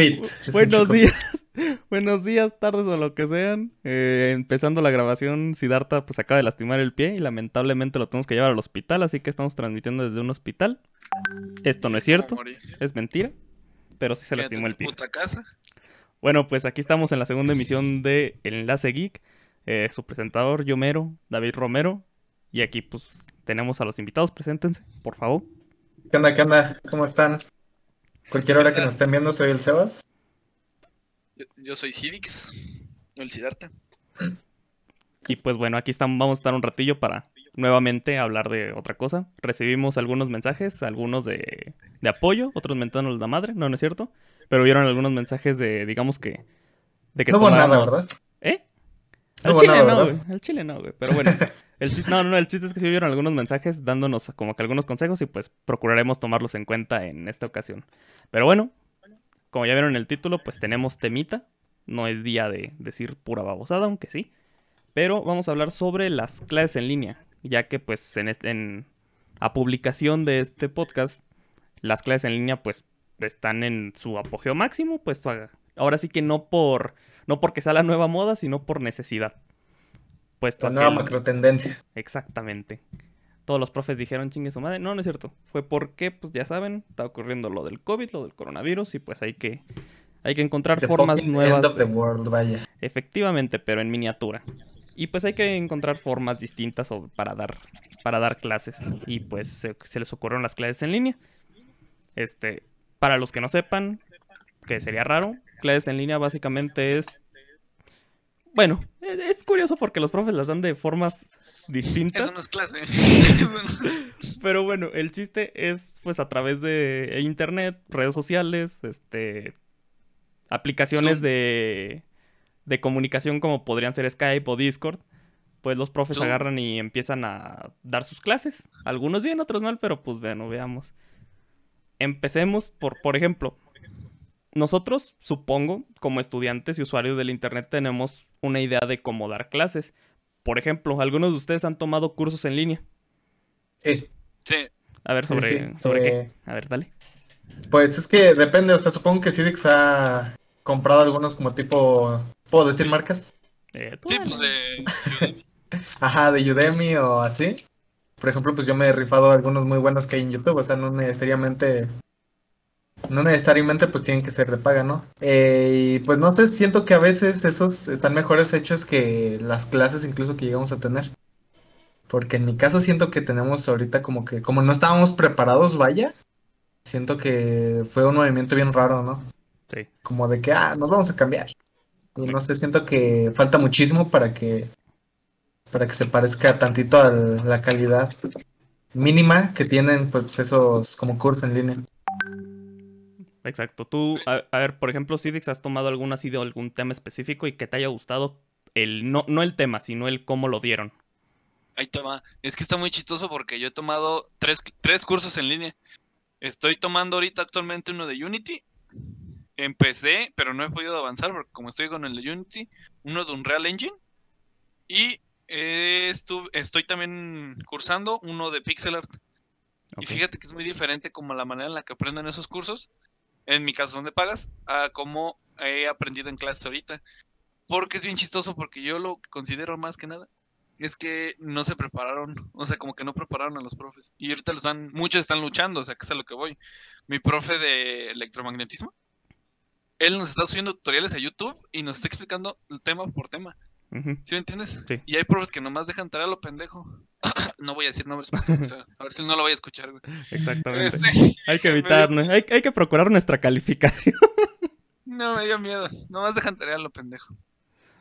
Pit. Buenos días. Buenos días, tardes o lo que sean. Eh, empezando la grabación, Siddhartha pues acaba de lastimar el pie y lamentablemente lo tenemos que llevar al hospital, así que estamos transmitiendo desde un hospital. Esto no es cierto, es mentira, pero sí se lastimó el pie. Bueno, pues aquí estamos en la segunda emisión de El Enlace Geek. Eh, su presentador, Yomero, David Romero. Y aquí pues tenemos a los invitados, preséntense, por favor. ¿Qué onda, qué onda? ¿Cómo están? Cualquier hora que nos estén viendo, soy el Sebas. Yo, soy Cidix, el Sidarta. Y pues bueno, aquí estamos, vamos a estar un ratillo para nuevamente hablar de otra cosa. Recibimos algunos mensajes, algunos de, de apoyo, otros mentándonos la madre, no, no es cierto. Pero vieron algunos mensajes de, digamos que... De que no hubo nada, ¿verdad? ¿Eh? Al chile no, güey. Al chile no, güey. Pero bueno, el chiste, no, no, el chiste es que sí vieron algunos mensajes dándonos como que algunos consejos y pues procuraremos tomarlos en cuenta en esta ocasión. Pero bueno, como ya vieron en el título, pues tenemos temita. No es día de decir pura babosada, aunque sí. Pero vamos a hablar sobre las clases en línea, ya que pues en, en a publicación de este podcast, las clases en línea pues están en su apogeo máximo, pues ahora sí que no por no porque sea la nueva moda, sino por necesidad. Puesto la nueva macro tendencia. Exactamente. Todos los profes dijeron chingue su madre. No, no es cierto. Fue porque, pues ya saben, está ocurriendo lo del COVID, lo del coronavirus, y pues hay que, hay que encontrar formas nuevas. Efectivamente, pero en miniatura. Y pues hay que encontrar formas distintas para dar, para dar clases. Y pues se, se les ocurrieron las clases en línea. Este, para los que no sepan, que sería raro, clases en línea básicamente es bueno, es curioso porque los profes las dan de formas distintas. Eso no es clase. Pero bueno, el chiste es pues a través de internet, redes sociales, este aplicaciones de de comunicación como podrían ser Skype o Discord. Pues los profes agarran y empiezan a dar sus clases. Algunos bien, otros mal, pero pues bueno, veamos. Empecemos por, por ejemplo, nosotros, supongo, como estudiantes y usuarios del Internet, tenemos una idea de cómo dar clases. Por ejemplo, algunos de ustedes han tomado cursos en línea. Sí. Sí. A ver, ¿sobre, ¿sobre qué? A ver, dale. Pues es que depende, o sea, supongo que Cidix ha comprado algunos como tipo... ¿Puedo decir marcas? Eh, sí, pues de... Ajá, de Udemy o así. Por ejemplo, pues yo me he rifado algunos muy buenos que hay en YouTube, o sea, no necesariamente no necesariamente pues tienen que ser de paga, ¿no? Eh, y pues no sé, siento que a veces esos están mejores hechos que las clases incluso que llegamos a tener. Porque en mi caso siento que tenemos ahorita como que, como no estábamos preparados, vaya, siento que fue un movimiento bien raro, ¿no? Sí. Como de que, ah, nos vamos a cambiar. Y no sé, siento que falta muchísimo para que, para que se parezca tantito a la calidad mínima que tienen pues esos como cursos en línea. Exacto. Tú, a, ver, por ejemplo, Cidix, ¿has tomado algún así de algún tema específico y que te haya gustado el no, no el tema, sino el cómo lo dieron? Ahí toma. Es que está muy chistoso porque yo he tomado tres, tres cursos en línea. Estoy tomando ahorita actualmente uno de Unity. Empecé, pero no he podido avanzar porque como estoy con el de Unity, uno de Unreal Engine. Y estoy también cursando uno de Pixel Art. Y fíjate que es muy diferente como la manera en la que aprenden esos cursos en mi caso donde pagas, a cómo he aprendido en clases ahorita. Porque es bien chistoso, porque yo lo considero más que nada es que no se prepararon, o sea, como que no prepararon a los profes. Y ahorita los están, muchos están luchando, o sea, que es a lo que voy. Mi profe de electromagnetismo, él nos está subiendo tutoriales a YouTube y nos está explicando el tema por tema. ¿Sí me entiendes? Sí. Y hay profes que nomás dejan tarea a lo pendejo. No voy a decir nombres, a ver si no lo voy a escuchar, güey. Exactamente. Este, hay que evitar, hay, hay, que procurar nuestra calificación. no, me dio miedo. Nomás dejan tarea lo pendejo.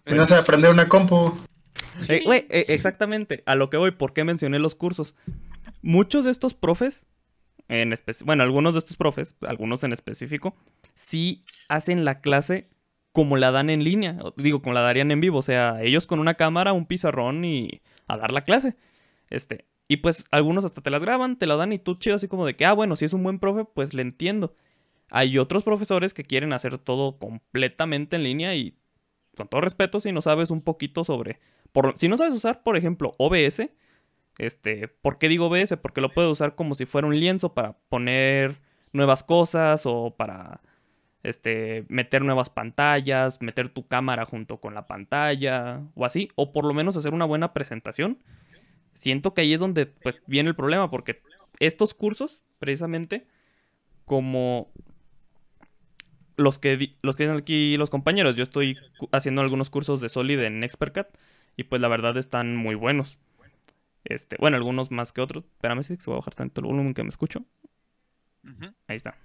Y no se aprender una compu. Eh, güey, eh, exactamente. A lo que voy, ¿por qué mencioné los cursos? Muchos de estos profes, en bueno, algunos de estos profes, algunos en específico, sí hacen la clase como la dan en línea, digo, como la darían en vivo, o sea, ellos con una cámara, un pizarrón y a dar la clase. Este, y pues algunos hasta te las graban, te la dan y tú chido así como de que, ah, bueno, si es un buen profe, pues le entiendo. Hay otros profesores que quieren hacer todo completamente en línea y con todo respeto, si no sabes un poquito sobre, por, si no sabes usar, por ejemplo, OBS, este, ¿por qué digo OBS? Porque lo puedes usar como si fuera un lienzo para poner nuevas cosas o para este, meter nuevas pantallas, meter tu cámara junto con la pantalla o así, o por lo menos hacer una buena presentación. Siento que ahí es donde pues viene el problema porque estos cursos, precisamente, como los que, los que dicen aquí los compañeros, yo estoy haciendo algunos cursos de Solid en ExpertCAD y pues la verdad están muy buenos. Este, bueno, algunos más que otros. Espérame si voy a bajar tanto el volumen que me escucho. Ahí está.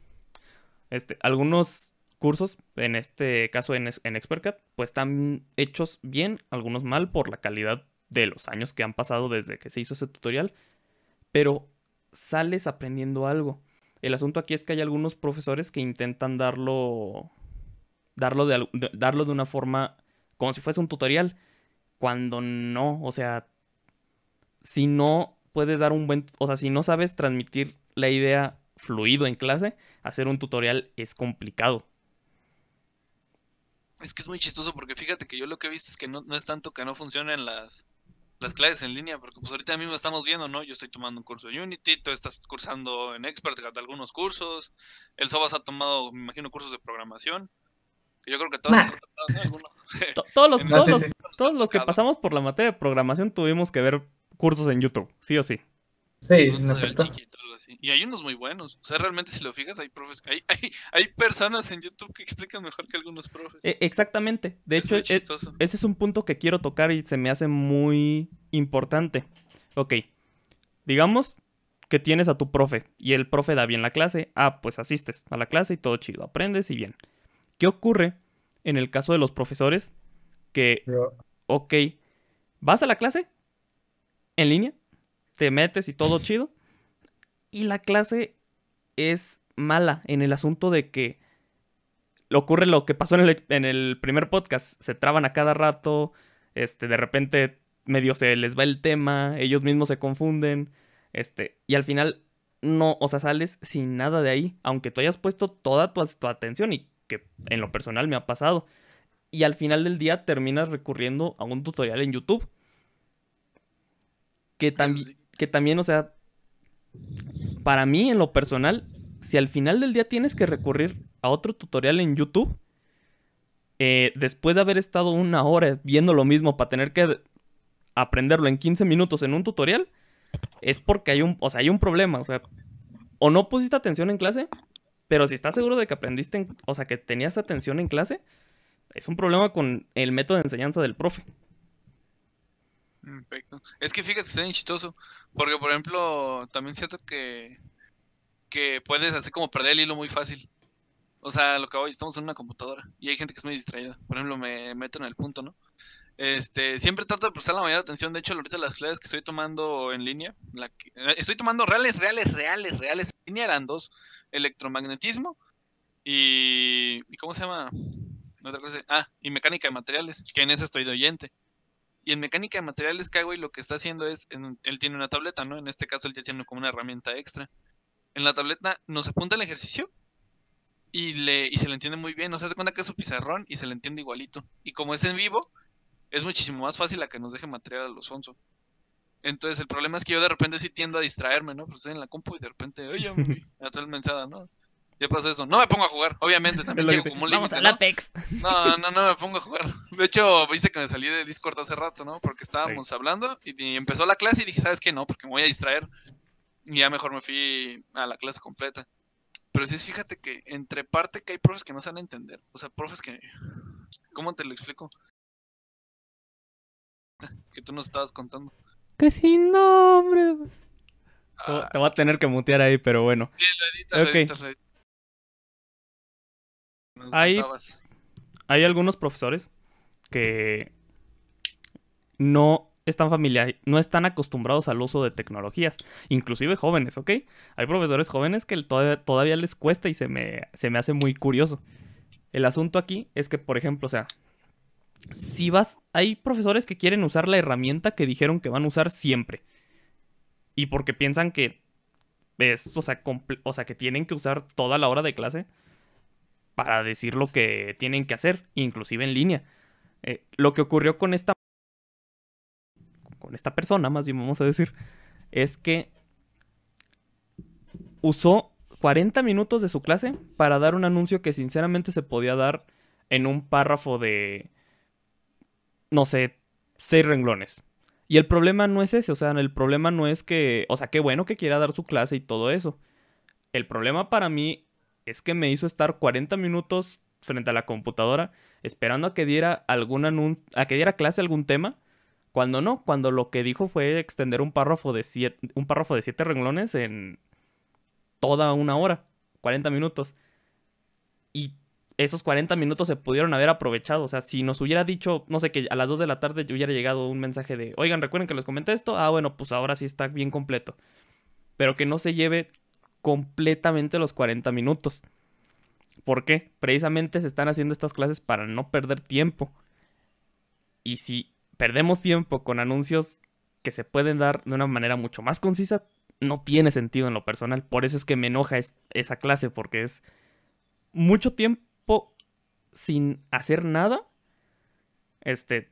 Este, algunos cursos, en este caso en, en ExpertCAD, pues están hechos bien, algunos mal por la calidad de los años que han pasado desde que se hizo ese tutorial, pero sales aprendiendo algo. El asunto aquí es que hay algunos profesores que intentan darlo darlo de, darlo de una forma como si fuese un tutorial, cuando no, o sea, si no puedes dar un buen, o sea, si no sabes transmitir la idea fluido en clase, hacer un tutorial es complicado. Es que es muy chistoso porque fíjate que yo lo que he visto es que no, no es tanto que no funcionen las, las clases en línea, porque pues ahorita mismo estamos viendo, ¿no? Yo estoy tomando un curso de Unity, tú estás cursando en Expert algunos cursos, el Sobas ha tomado, me imagino, cursos de programación, que yo creo que todos Nah. nos ha tocado, ¿no? Todos los, todos los, sí. todos los que pasamos por la materia de programación tuvimos que ver cursos en YouTube, sí o sí. Sí, chiquito, algo así. Y hay unos muy buenos. O sea, realmente si lo fijas, hay profes, hay, hay, hay personas en YouTube que explican mejor que algunos profes. E- exactamente. De Es hecho, e- ese es un punto que quiero tocar y se me hace muy importante. Ok, digamos que tienes a tu profe y el profe da bien la clase. Ah, pues asistes a la clase y todo chido, aprendes y bien. ¿Qué ocurre en el caso de los profesores que ok, vas a la clase en línea, te metes y todo chido, y la clase es mala en el asunto de que le ocurre lo que pasó en el, en el primer podcast, se traban a cada rato, este, de repente medio se les va el tema, ellos mismos se confunden, este, y al final no, o sea, sales sin nada de ahí, aunque tú hayas puesto toda tu, tu atención y que en lo personal me ha pasado y al final del día terminas recurriendo a un tutorial en YouTube. Que, tambi- sí. Que también, o sea, para mí en lo personal, si al final del día tienes que recurrir a otro tutorial en YouTube, eh, después de haber estado una hora viendo lo mismo para tener que aprenderlo en 15 minutos en un tutorial, es porque hay un, o sea, hay un problema, o sea, o no pusiste atención en clase, pero si estás seguro de que aprendiste, en- o sea, que tenías atención en clase, es un problema con el método de enseñanza del profe. Perfecto. Es que fíjate, está bien chistoso. Porque, por ejemplo, también siento que, que puedes así como perder el hilo muy fácil. O sea, lo que hoy estamos en una computadora y hay gente que es muy distraída. Por ejemplo, me meto en el punto, ¿no? Este, siempre trato de prestar la mayor atención. De hecho, ahorita las clases que estoy tomando en línea, eh, estoy tomando reales, reales, reales, reales en línea eran dos: electromagnetismo y, ¿y ¿cómo se llama? Ah, y mecánica de materiales, que en esa estoy de oyente. Y en mecánica de materiales, güey, lo que está haciendo es, en- él tiene una tableta, ¿no? En este caso, él ya tiene como una herramienta extra. En la tableta nos apunta el ejercicio y, le, y se le entiende muy bien. Nos hace cuenta que es su pizarrón y se le entiende igualito. Y como es en vivo, es muchísimo más fácil a que nos deje material a los onzo. Entonces, el problema es que yo de repente sí tiendo a distraerme, ¿no? Pues estoy en la compu y de repente, oye, me vi", a tal mensada, ¿no? Ya pasó eso. No me pongo a jugar, obviamente, también te- como un Vamos límite, al ¿no? Apex. No, no, no me pongo a jugar. De hecho, viste que me salí de Discord hace rato, ¿no? Porque estábamos hablando y, y empezó la clase y dije, ¿sabes qué? No, porque me voy a distraer. Y ya mejor me fui a la clase completa. Pero sí, fíjate que entre parte que hay profes que no saben entender. O sea, profes que... ¿Cómo te lo explico? Que tú nos estabas contando. Que sin nombre. Te Ah, te voy a tener que mutear ahí, pero bueno. sí, lo editas, lo Ok. editas, lo editas. Nos contabas. Hay algunos profesores que no están familiar, no están acostumbrados al uso de tecnologías, inclusive jóvenes, ¿ok? Hay profesores jóvenes que todavía, todavía les cuesta y se me, se me hace muy curioso. El asunto aquí es que, por ejemplo, o sea, si vas, hay profesores que quieren usar la herramienta que dijeron que van a usar siempre. Y porque piensan que es, o sea, o sea, que tienen que usar toda la hora de clase para decir lo que tienen que hacer, inclusive en línea. Eh, lo que ocurrió con esta con esta persona, más bien vamos a decir, es que usó 40 minutos de su clase para dar un anuncio que sinceramente se podía dar en un párrafo de, no sé, seis renglones. Y el problema no es ese, o sea, el problema no es que, o sea, qué bueno que quiera dar su clase y todo eso. El problema para mí es que me hizo estar 40 minutos frente a la computadora esperando a que diera algún a que diera clase algún tema, cuando no, cuando lo que dijo fue extender un párrafo de siete, un párrafo de siete renglones en toda una hora, 40 minutos. Y esos 40 minutos se pudieron haber aprovechado. O sea, si nos hubiera dicho, no sé, que a las 2 de la tarde hubiera llegado un mensaje de, oigan, recuerden que les comenté esto. Ah, bueno, pues ahora sí está bien completo. Pero que no se lleve completamente los 40 minutos. ¿Por qué? Precisamente se están haciendo estas clases para no perder tiempo. Y si perdemos tiempo con anuncios que se pueden dar de una manera mucho más concisa, no tiene sentido en lo personal. Por eso es que me enoja esa clase, porque es mucho tiempo sin hacer nada. Este.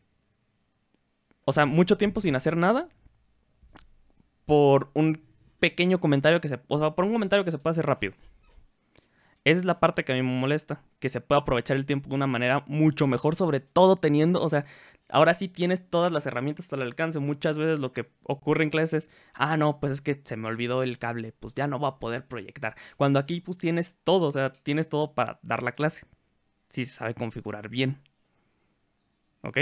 O sea, mucho tiempo sin hacer nada. Por un pequeño comentario que se. O sea, por un comentario que se puede hacer rápido. Esa es la parte que a mí me molesta. Que se puede aprovechar el tiempo de una manera mucho mejor, sobre todo teniendo. O sea, ahora sí tienes todas las herramientas al alcance. Muchas veces lo que ocurre en clases es, ah, no, pues es que se me olvidó el cable, pues ya no va a poder proyectar. Cuando aquí pues tienes todo, o sea, tienes todo para dar la clase. Si se sabe configurar bien. ¿Ok?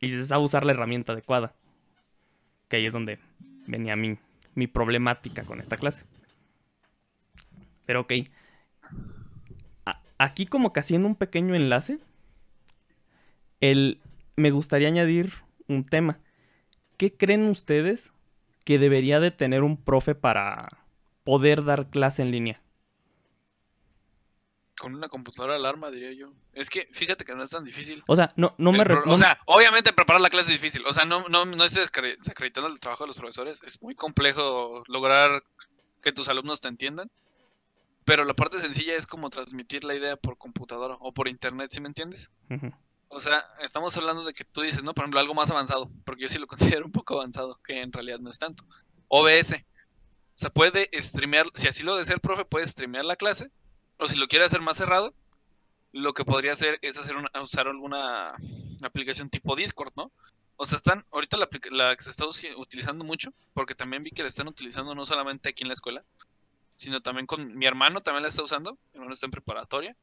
Y si se sabe usar la herramienta adecuada. Que ahí es donde venía mi, mi problemática con esta clase. Pero ok. aquí como que haciendo un pequeño enlace. El me gustaría añadir un tema. ¿Qué creen ustedes que debería de tener un profe para poder dar clase en línea? Con una computadora alarma, diría yo. Es que fíjate que no es tan difícil. O sea, no, no me... O sea, obviamente preparar la clase es difícil. O sea, no, no, no estoy desacreditando el trabajo de los profesores. Es muy complejo lograr que tus alumnos te entiendan. Pero la parte sencilla es como transmitir la idea por computadora o por internet, ¿sí me entiendes? O sea, estamos hablando de que tú dices, ¿no? Por ejemplo, algo más avanzado, porque yo sí lo considero un poco avanzado, que en realidad no es tanto. OBS. O sea, puede streamear, si así lo desea el profe, puede streamear la clase, o si lo quiere hacer más cerrado, lo que podría hacer es hacer una, usar alguna aplicación tipo Discord, ¿no? O sea, están, ahorita la, la que se está utilizando mucho, porque también vi que la están utilizando no solamente aquí en la escuela, sino también con mi hermano también la está usando, mi hermano está en preparatoria,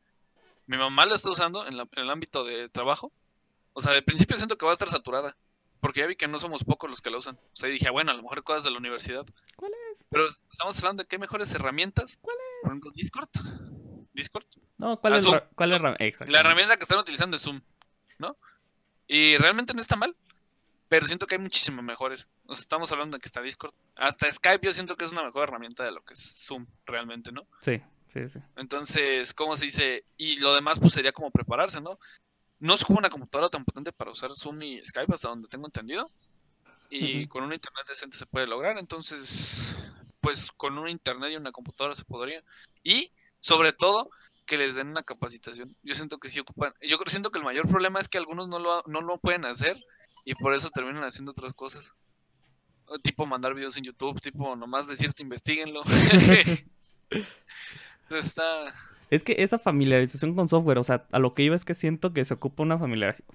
mi mamá la está usando en, el ámbito de trabajo. O sea, de principio siento que va a estar saturada. Porque ya vi que no somos pocos los que la usan. O sea, dije, bueno, a lo mejor cosas de la universidad. ¿Cuál es? Pero estamos hablando de qué mejores herramientas. ¿Cuál es? Por ejemplo, Discord. Discord. No, ¿cuál ah, es, cuál es la herramienta que están utilizando es Zoom, ¿no? Y realmente no está mal. Pero siento que hay muchísimas mejores. O sea, estamos hablando de que está Discord. Hasta Skype yo siento que es una mejor herramienta de lo que es Zoom realmente, ¿no? Sí. Sí, sí. Entonces, ¿cómo se dice? Y lo demás, pues sería como prepararse, ¿no? No es como una computadora tan potente para usar Zoom y Skype, hasta donde tengo entendido. Y con un internet decente se puede lograr. Entonces, pues con un internet y una computadora se podría. Y, sobre todo, que les den una capacitación. Yo siento que sí ocupan. Yo siento que el mayor problema es que algunos no lo, no lo pueden hacer y por eso terminan haciendo otras cosas. Tipo mandar videos en YouTube, tipo nomás decirte investiguenlo. Es que esa familiarización con software, o sea, a lo que iba es que siento que se ocupa una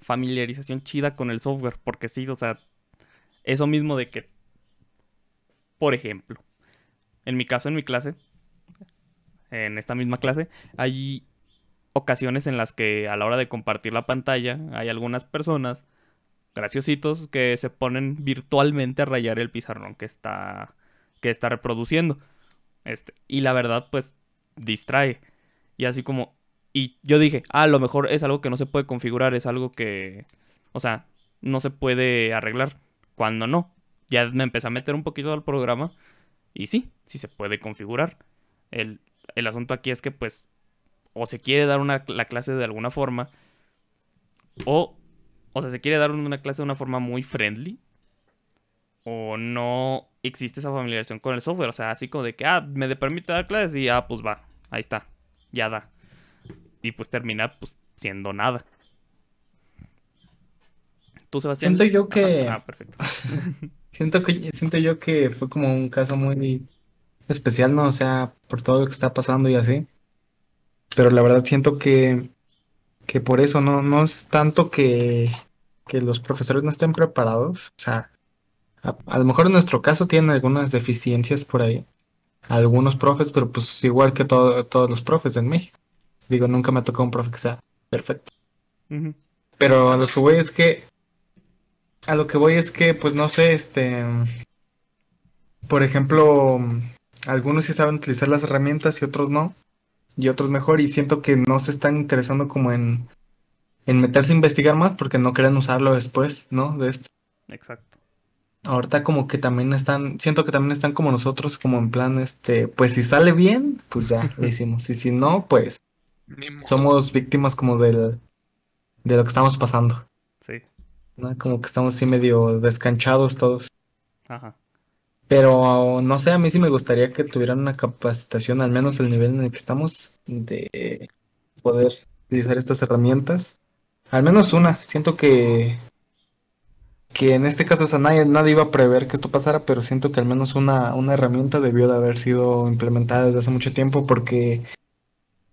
familiarización chida con el software, porque sí, o sea, eso mismo de que, por ejemplo, en mi caso, en mi clase, en esta misma clase, hay ocasiones en las que a la hora de compartir la pantalla hay algunas personas graciositos que se ponen virtualmente a rayar el pizarrón que está que está reproduciendo. Este, y la verdad, pues distrae. Y así como... Y yo dije, ah, a lo mejor es algo que no se puede configurar, es algo que... O sea, no se puede arreglar. Cuando no. Ya me empecé a meter un poquito al programa. Y sí, sí se puede configurar. El, el asunto aquí es que pues... O se quiere dar una, la clase de alguna forma. O... O sea, se quiere dar una clase de una forma muy friendly. O no existe esa familiarización con el software. O sea, así como de que, ah, me permite dar clases y ah, pues va ahí está, ya da. Y pues termina pues siendo nada. ¿Tú, Sebastián? Siento yo que... Ah, perfecto. siento, que, siento yo que fue como un caso muy especial, ¿no? O sea, por todo lo que está pasando y así. Pero la verdad siento que, que por eso no, no es tanto que, que los profesores no estén preparados. O sea, a, a lo mejor en nuestro caso tienen algunas deficiencias por ahí. Algunos profes, pero pues igual que todo- todos los profes en México. Digo, nunca me ha tocado un profe que sea perfecto. Pero a lo que voy es que. A lo que voy es que, pues no sé, este. Por ejemplo, algunos sí saben utilizar las herramientas y otros no. Y otros mejor. Y siento que no se están interesando como en. En meterse a investigar más porque no quieren usarlo después, ¿no? De esto. Exacto. Ahorita como que también están, siento que también están como nosotros, como en plan, este, pues si sale bien, pues ya lo hicimos. Y si no, pues somos víctimas como del, de lo que estamos pasando. Sí. ¿no? Como que estamos así medio descanchados todos. Ajá. Pero no sé, a mí sí me gustaría que tuvieran una capacitación, al menos el nivel en el que estamos, de poder utilizar estas herramientas. Al menos una. Siento que, que en este caso, o sea, nadie, nadie iba a prever que esto pasara, pero siento que al menos una, una herramienta debió de haber sido implementada desde hace mucho tiempo porque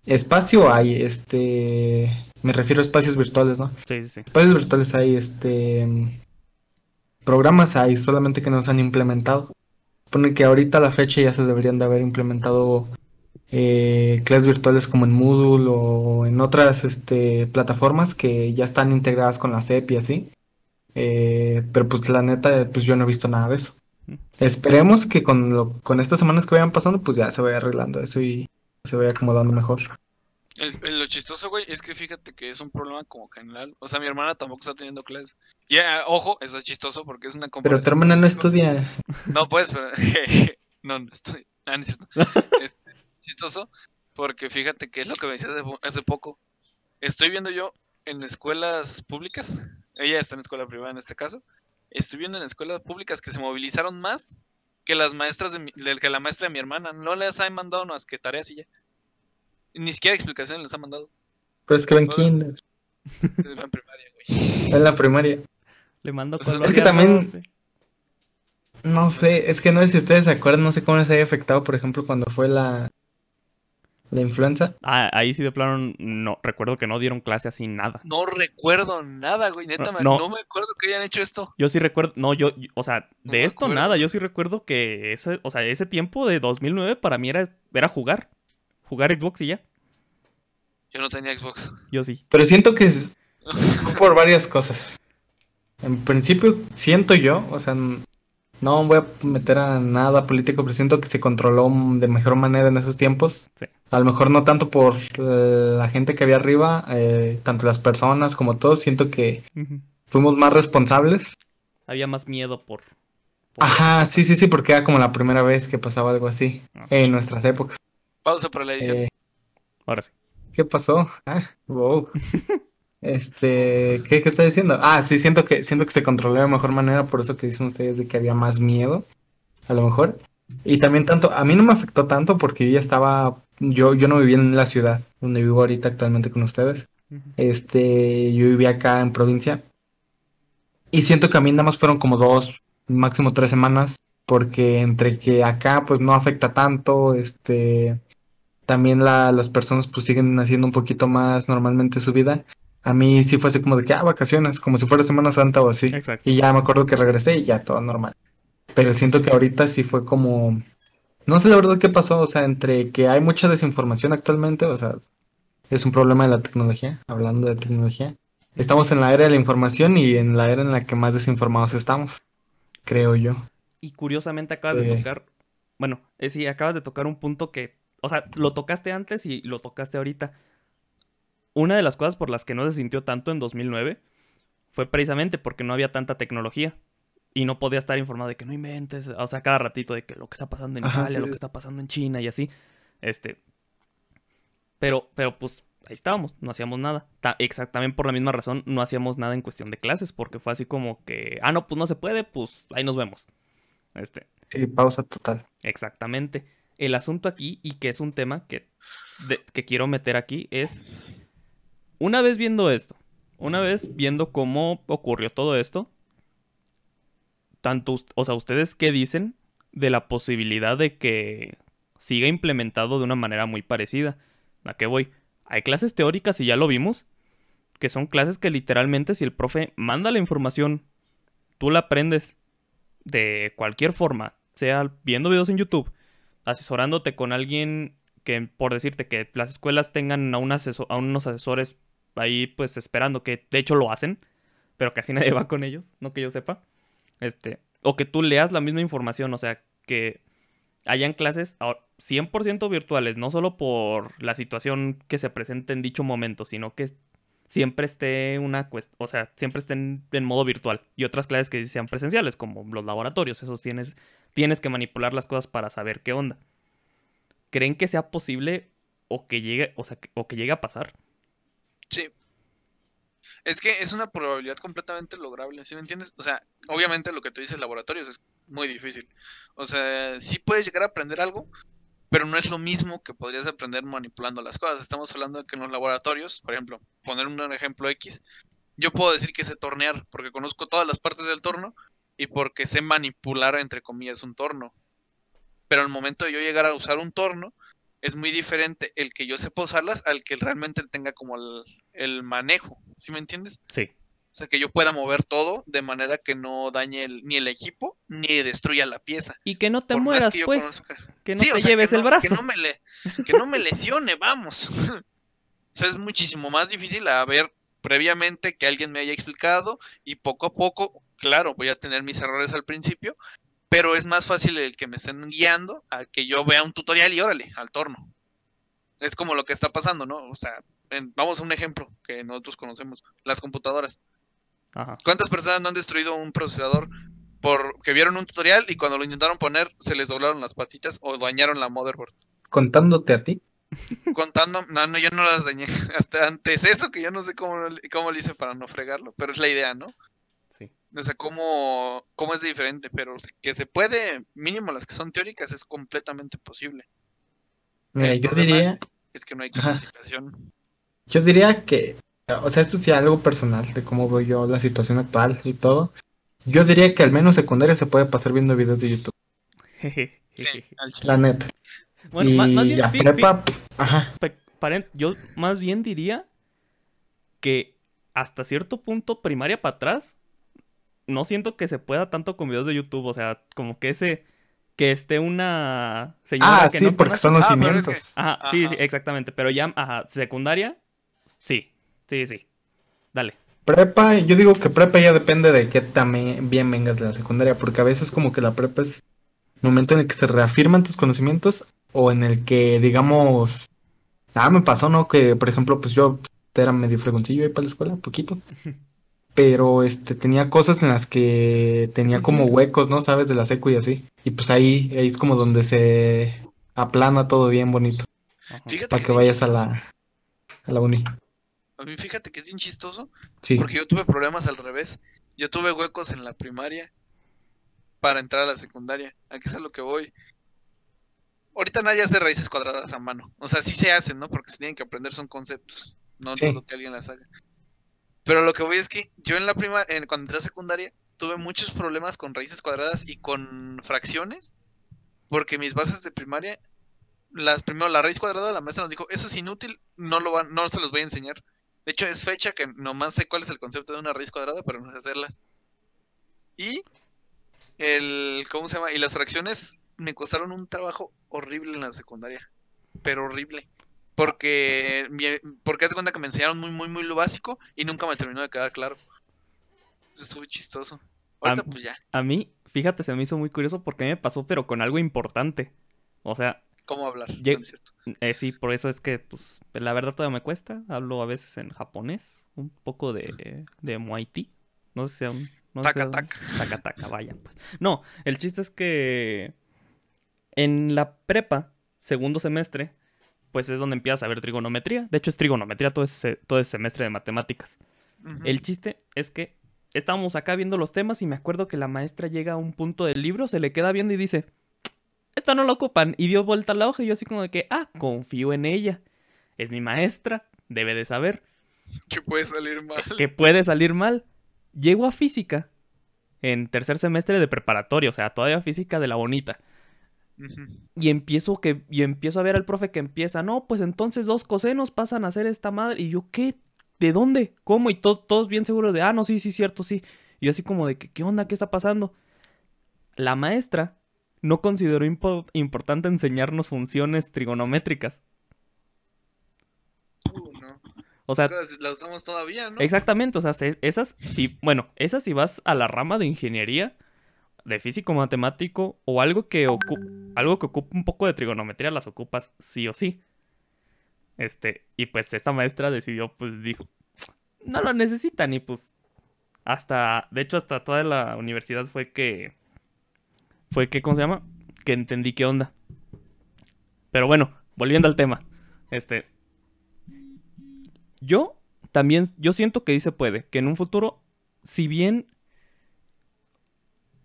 espacio hay, este, me refiero a espacios virtuales, ¿no? Sí, sí, sí. Espacios virtuales hay, este, programas hay, solamente que no se han implementado. Supone que ahorita a la fecha ya se deberían de haber implementado eh, clases virtuales como en Moodle o en otras este, plataformas que ya están integradas con la SEP y así. Eh, pero pues la neta, pues yo no he visto nada de eso. Esperemos que con, lo- con estas semanas que vayan pasando, pues ya se vaya arreglando eso y se vaya acomodando mejor. El- el- lo chistoso, güey, es que fíjate que es un problema como general. O sea, mi hermana tampoco está teniendo clases. Y ah, ojo, eso es chistoso porque es una Pero tu hermana no estudia. No, pues, pero. no, no estoy. Ah, no es cierto. Este, chistoso porque fíjate que es lo que me decía hace, hace poco. Estoy viendo yo en escuelas públicas. Ella está en escuela privada en este caso. Estoy viendo en escuelas públicas que se movilizaron más que las maestras de, mi- que la maestra de mi hermana. No les han mandado más que tareas y ya. Ni siquiera explicaciones les han mandado. Pero es que ven Bueno. kinder, Va en primaria, güey. en la primaria. Le mando color es que también-. No sé, es que no sé si ustedes se acuerdan, no sé cómo les haya afectado, por ejemplo, cuando fue la, la influenza. Ah, ahí sí de plano no. Recuerdo que no dieron clase así nada. No recuerdo nada, güey. Neta, No, me- no. no me acuerdo que hayan hecho esto. Yo sí recuerdo, no, yo, yo- o sea, No de esto acuerdo. nada, yo sí recuerdo que ese, o sea, ese tiempo de 2009 para mí era, era jugar, jugar Xbox y ya, Yo no tenía Xbox. yo sí. Pero siento que es fue por varias cosas. En principio, siento yo, o sea, no voy a meter a nada político, pero siento que se controló de mejor manera en esos tiempos. Sí. A lo mejor no tanto por eh, la gente que había arriba, eh, tanto las personas como todos, siento que fuimos más responsables. Había más miedo por... por- Ajá, sí, sí, sí, porque era como la primera vez que pasaba algo así Ah. en nuestras épocas. Pausa para la edición. Eh, Ahora sí. ¿Qué pasó? Ah, wow. Este, ¿qué, qué está diciendo? Ah, sí, siento que, siento que se controló de mejor manera, por eso que dicen ustedes de que había más miedo, a lo mejor. Y también tanto, a mí no me afectó tanto porque yo ya estaba, yo, yo no vivía en la ciudad donde vivo ahorita actualmente con ustedes. Este, yo vivía acá en provincia. Y siento que a mí nada más fueron como dos, máximo tres semanas, porque entre que acá pues no afecta tanto, este, también la, las personas pues siguen haciendo un poquito más normalmente su vida. A mí sí fue así como de que, ah, vacaciones, como si fuera Semana Santa o así. Exacto. Y ya me acuerdo que regresé y ya todo normal. Pero siento que ahorita sí fue como, no sé la verdad qué pasó, o sea, entre que hay mucha desinformación actualmente, o sea, es un problema de la tecnología, hablando de tecnología. Estamos en la era de la información y en la era en la que más desinformados estamos, creo yo. Y curiosamente acabas de tocar, bueno, sí, acabas de tocar un punto que, o sea, lo tocaste antes y lo tocaste ahorita. Una de las cosas por las que no se sintió tanto en 2009 fue precisamente porque no había tanta tecnología y no podía estar informado de que no inventes, o sea, cada ratito de que lo que está pasando en Ajá, Italia, sí, lo que está pasando en China y así. Este, pero, pero pues ahí estábamos, no hacíamos nada. Ta- exactamente por la misma razón, no hacíamos nada en cuestión de clases, porque fue así como que, ah, no, pues no se puede, pues ahí nos vemos. Este, Sí, pausa total. exactamente. El asunto aquí, y que es un tema que, que quiero meter aquí, es, una vez viendo esto, una vez viendo cómo ocurrió todo esto, tanto, o sea, ustedes qué dicen de la posibilidad de que siga implementado de una manera muy parecida. ¿A qué voy? Hay clases teóricas, y ya lo vimos, que son clases que literalmente si el profe manda la información, tú la aprendes de cualquier forma, sea viendo videos en YouTube, asesorándote con alguien que, por decirte que las escuelas tengan a, un asesor, a unos asesores ahí pues esperando, que de hecho lo hacen, pero casi nadie va con ellos, no que yo sepa. Este, o que tú leas la misma información, o sea, que hayan clases 100% virtuales, no solo por la situación que se presente en dicho momento, sino que siempre esté una o sea, siempre estén en modo virtual y otras clases que sean presenciales, como los laboratorios, esos tienes tienes que manipular las cosas para saber qué onda. ¿Creen que sea posible o que llegue, o sea, o que llegue a pasar? Sí. Es que es una probabilidad completamente lograble, ¿sí me entiendes? O sea, obviamente lo que tú dices laboratorios es muy difícil. O sea, sí puedes llegar a aprender algo, pero no es lo mismo que podrías aprender manipulando las cosas. Estamos hablando de que en los laboratorios, por ejemplo, poner un ejemplo X, yo puedo decir que sé tornear porque conozco todas las partes del torno y porque sé manipular, entre comillas, un torno. Pero al momento de yo llegar a usar un torno, es muy diferente el que yo sepa usarlas al que realmente tenga como el, manejo. ¿Sí me entiendes? Sí. O sea, que yo pueda mover todo de manera que no dañe ni el equipo ni destruya la pieza. Y que no te mueras, pues. Que no te lleves el brazo. Que no, me que no me lesione, vamos. o sea, es muchísimo más difícil a ver previamente que alguien me haya explicado y poco a poco, claro, voy a tener mis errores al principio, pero es más fácil el que me estén guiando a que yo vea un tutorial y órale, al torno. Es como lo que está pasando, ¿no? O sea, vamos a un ejemplo que nosotros conocemos, las computadoras. ¿Cuántas personas no han destruido un procesador porque vieron un tutorial y cuando lo intentaron poner se les doblaron las patitas o dañaron la motherboard? ¿Contándote a ti? contando, no, no, yo no las dañé. Hasta antes eso, que yo no sé cómo, cómo lo hice para no fregarlo, pero es la idea, ¿no? Sí. O sea, cómo, cómo es diferente, pero que se puede, mínimo las que son teóricas, es completamente posible. Mira, yo diría. Es que no hay capacitación. Yo diría que, o sea, esto sí es algo personal de cómo veo yo la situación actual y todo. Yo diría que al menos secundaria se puede pasar viendo videos de YouTube. la neta. Bueno, más, bien, ajá. yo más bien diría que hasta cierto punto, primaria para atrás, no siento que se pueda tanto con videos de YouTube. O sea, como que ese. Que esté una señora ah, sí, porque son los ah, cimientos. Ajá, sí, sí, exactamente. Pero ya, ajá, secundaria, sí, sí, sí. Dale. Prepa, yo digo que prepa ya depende de qué también bien vengas de la secundaria, porque a veces como que la prepa es el momento en el que se reafirman tus conocimientos o en el que, digamos, ah, me pasó, ¿no? Que, por ejemplo, pues yo era medio fregoncillo ahí para la escuela, poquito. Pero, este, tenía cosas en las que tenía como huecos, ¿no? ¿Sabes? De la seco y así. Y pues ahí, ahí es como donde se aplana todo bien bonito. para que, vayas a la, a la uni. A mí fíjate que es bien chistoso. Sí. Porque yo tuve problemas al revés. Yo tuve huecos en la primaria para entrar a la secundaria. Aquí es a lo que voy ahorita nadie hace raíces cuadradas a mano. O sea, sí se hacen, ¿no? Porque se tienen que aprender, son conceptos. No es lo que alguien las haga. Pero lo que voy es que yo en la primaria, cuando entré a secundaria, tuve muchos problemas con raíces cuadradas y con fracciones. Porque mis bases de primaria, las primero la raíz cuadrada, la maestra nos dijo, eso es inútil, no lo van, no se los voy a enseñar. De hecho, es fecha que nomás sé cuál es el concepto de una raíz cuadrada, pero no sé hacerlas. Y el, ¿cómo se llama? Y las fracciones me costaron un trabajo horrible en la secundaria. Pero horrible. Porque, porque hace cuenta que me enseñaron muy, muy, muy lo básico y nunca me terminó de quedar claro. Estuvo chistoso. Ahorita, pues ya. A mí, fíjate, se me hizo muy curioso porque me pasó, pero con algo importante. O sea. ¿Cómo hablar? Eh, sí, por eso es que, pues, la verdad todavía me cuesta. Hablo a veces en japonés, un poco de, de Muay No sé si sea un. No taca, taca. Taca, taca, vaya, pues. No, el chiste es que en la prepa, segundo semestre, pues es donde empiezas a ver trigonometría. De hecho, es trigonometría todo ese, todo ese semestre de matemáticas. El chiste es que estábamos acá viendo los temas y me acuerdo que la maestra llega a un punto del libro, se le queda viendo y dice, esta no la ocupan. Y dio vuelta la hoja y yo así como de que, ah, confío en ella. Es mi maestra, debe de saber. Que puede salir mal. Que puede salir mal. Llego a física en tercer semestre de preparatoria, o sea, todavía física de la bonita. Y empiezo, que, y empiezo a ver al profe que empieza, no, pues entonces dos cosenos pasan a ser esta madre. Y yo, ¿qué? ¿De dónde? ¿Cómo? Y to- todos bien seguros de, ah, no, sí, sí, cierto, sí. Y yo así como de, que, ¿qué onda? ¿Qué está pasando? La maestra no consideró impo- importante enseñarnos funciones trigonométricas. Uh, no. O sea, las usamos todavía, ¿no? Exactamente, o sea, se- esas, si, bueno, esas si vas a la rama de ingeniería, de físico matemático o algo que algo que ocupa un poco de trigonometría, las ocupas sí o sí. Este, y pues esta maestra decidió, pues dijo, no lo necesitan y pues hasta, de hecho hasta toda la universidad fue que, fue que, ¿cómo se llama? Que entendí qué onda. Pero bueno, volviendo al tema, este, yo también, yo siento que sí se puede, que en un futuro, si bien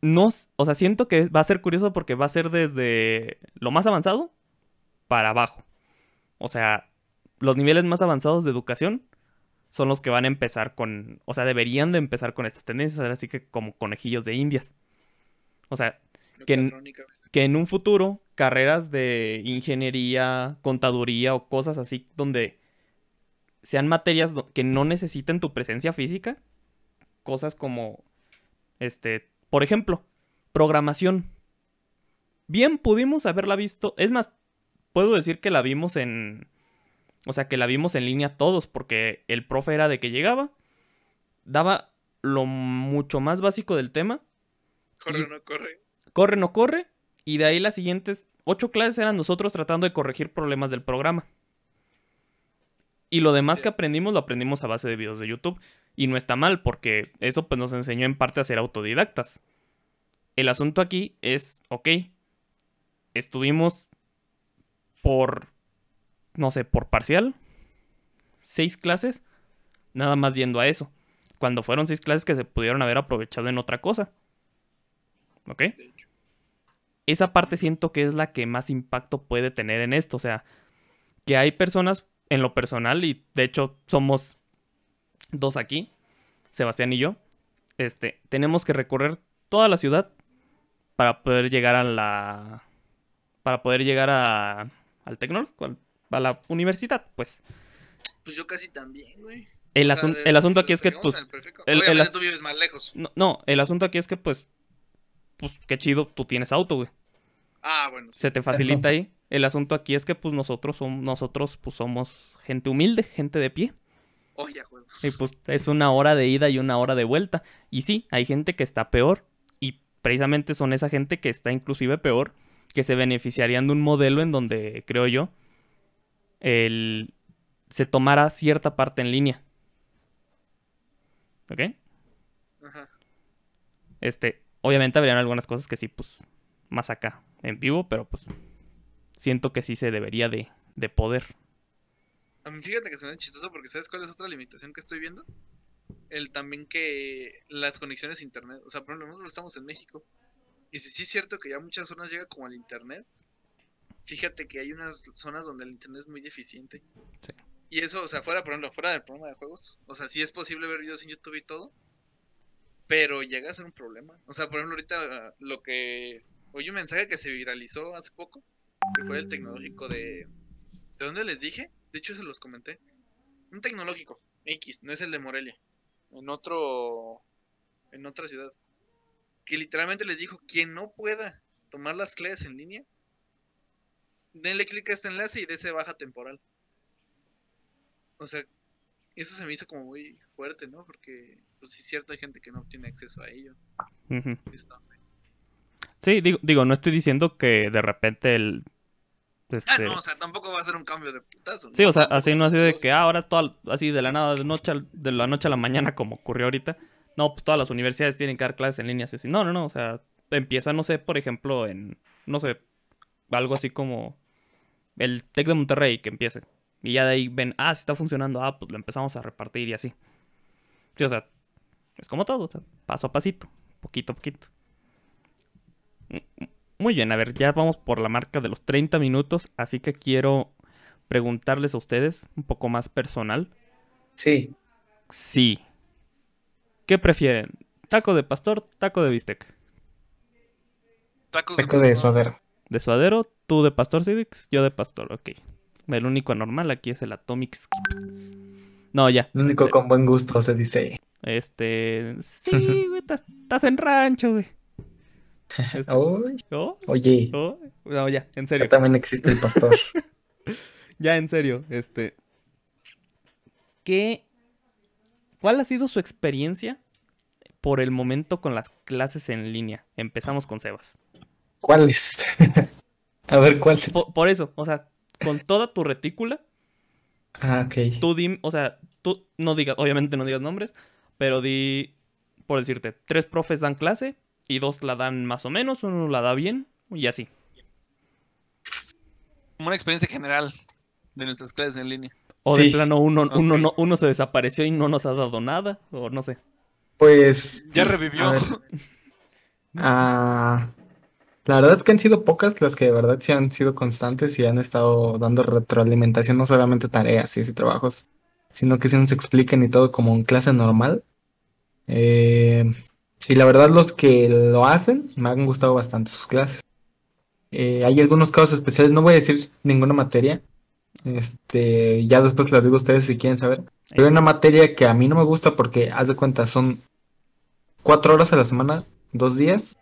no, o sea, siento que va a ser curioso porque va a ser desde lo más avanzado para abajo. O sea, los niveles más avanzados de educación son los que van a empezar con, o sea, deberían de empezar con estas tendencias, así que como conejillos de indias. O sea, que en- Mecatrónica. que en un futuro carreras de ingeniería, contaduría o cosas así donde sean materias que no necesiten tu presencia física, cosas como este, por ejemplo, programación. Bien pudimos haberla visto, es más, puedo decir que la vimos en o sea, que la vimos en línea todos porque el profe era de que llegaba, daba lo mucho más básico del tema Corre o no corre. Corre no corre, y de ahí las siguientes ocho clases eran nosotros tratando de corregir problemas del programa. Y lo demás que aprendimos lo aprendimos a base de videos de YouTube. Y no está mal, porque eso pues nos enseñó en parte a ser autodidactas. El asunto aquí es, ok, estuvimos por, no sé, por parcial, seis clases, nada más yendo a eso. Cuando fueron seis clases que se pudieron haber aprovechado en otra cosa. ¿Ok? Esa parte siento que es la que más impacto puede tener en esto. O sea, que hay personas en lo personal, y de hecho somos dos aquí, Sebastián y yo, este, tenemos que recorrer toda la ciudad para poder llegar a la... para poder llegar a... al tecnológico, a la universidad, pues. Pues yo casi también, güey. El, O sea, asun- de- el asunto aquí es que, pues, el tú vives más lejos. no, no, el asunto aquí es que, pues, pues, qué chido, tú tienes auto, güey. Ah, bueno. sí, se te facilita ahí. El asunto aquí es que pues nosotros somos, nosotros pues somos gente humilde, gente de pie. Oye, juego. Y pues es una hora de ida y una hora de vuelta. Y sí, hay gente que está peor. Y precisamente son esa gente que está inclusive peor, que se beneficiarían de un modelo en donde, creo yo, el, se tomara cierta parte en línea. ¿Ok? Ajá. Este, obviamente habrían algunas cosas que sí, pues, más acá, en vivo, pero pues siento que sí se debería de, de poder. A mí fíjate que hace chistoso porque ¿sabes cuál es otra limitación que estoy viendo? El también que las conexiones a internet. O sea, por ejemplo, nosotros estamos en México. Y si sí es cierto que ya muchas zonas llega como al internet, fíjate que hay unas zonas donde el internet es muy deficiente. Sí. Y eso, o sea, fuera, por ejemplo, fuera del programa de juegos. O sea, sí es posible ver videos en YouTube y todo. Pero llega a ser un problema. O sea, por ejemplo, ahorita ah, lo que. Oí un mensaje que se viralizó hace poco. Que fue el tecnológico de. ¿De dónde les dije? De hecho, se los comenté. Un tecnológico. X, no es el de Morelia. En otro. En otra ciudad. Que literalmente les dijo: quien no pueda tomar las clases en línea, denle clic a este enlace y dése baja temporal. O sea, eso se me hizo como muy fuerte, ¿no? Porque, pues sí es cierto, hay gente que no tiene acceso a ello. Y está feo. Sí, digo, digo, no estoy diciendo que de repente el... Ah, Este... no, o sea, tampoco va a ser un cambio de putazo. ¿no? Sí, o sea, así no así de que ah, ahora toda, así de la nada, de, noche al- de la noche a la mañana, como ocurrió ahorita. No, pues todas las universidades tienen que dar clases en línea. Así, así. No, no, no, o sea, empieza, no sé, por ejemplo, en, no sé, algo así como el TEC de Monterrey que empiece. Y ya de ahí ven, ah, sí está funcionando, ah, pues lo empezamos a repartir y así. Sí, o sea, es como todo, o sea, paso a pasito, poquito a poquito. Muy bien, a ver, ya vamos por la marca de los 30 minutos, así que quiero preguntarles a ustedes un poco más personal. Sí. Sí. ¿Qué prefieren? ¿Taco de pastor, taco de bistec? Tacos Taco de pastor. suadero. de suadero, tú de Pastor Civics, yo de Pastor, ok. El único anormal aquí es el Atomic Skip. No, ya. El único con buen gusto se dice. Este. Sí, güey, estás en rancho, güey. Este, ¿oh? oye, ¿oh? No, ya, en acá serio. también existe el pastor. Ya, en serio, este. ¿Qué. ¿Cuál ha sido su experiencia por el momento con las clases en línea? Empezamos con Sebas. ¿Cuáles? A ver, ¿cuáles? Po- Por, eso, o sea, con toda tu retícula, Ah, ok. tú o sea, tú no digas, obviamente no digas nombres, pero di, por decirte, tres profes dan clase y dos la dan más o menos, uno la da bien y así. Como una experiencia general de nuestras clases en línea. O de plano uno, uno, Ok. no, uno se desapareció y no nos ha dado nada, o no sé. Pues. Ya revivió. ver, ah, la verdad es que han sido pocas las que de verdad sí han sido constantes y han estado dando retroalimentación, no solamente tareas y trabajos, sino que sí nos expliquen y todo como en clase normal. Eh, y la verdad los que lo hacen me han gustado bastante sus clases. Eh, hay algunos casos especiales, no voy a decir ninguna materia, este, ya después las digo a ustedes si quieren saber. Pero hay una materia que a mí no me gusta porque, haz de cuenta, son cuatro horas a la semana, dos días.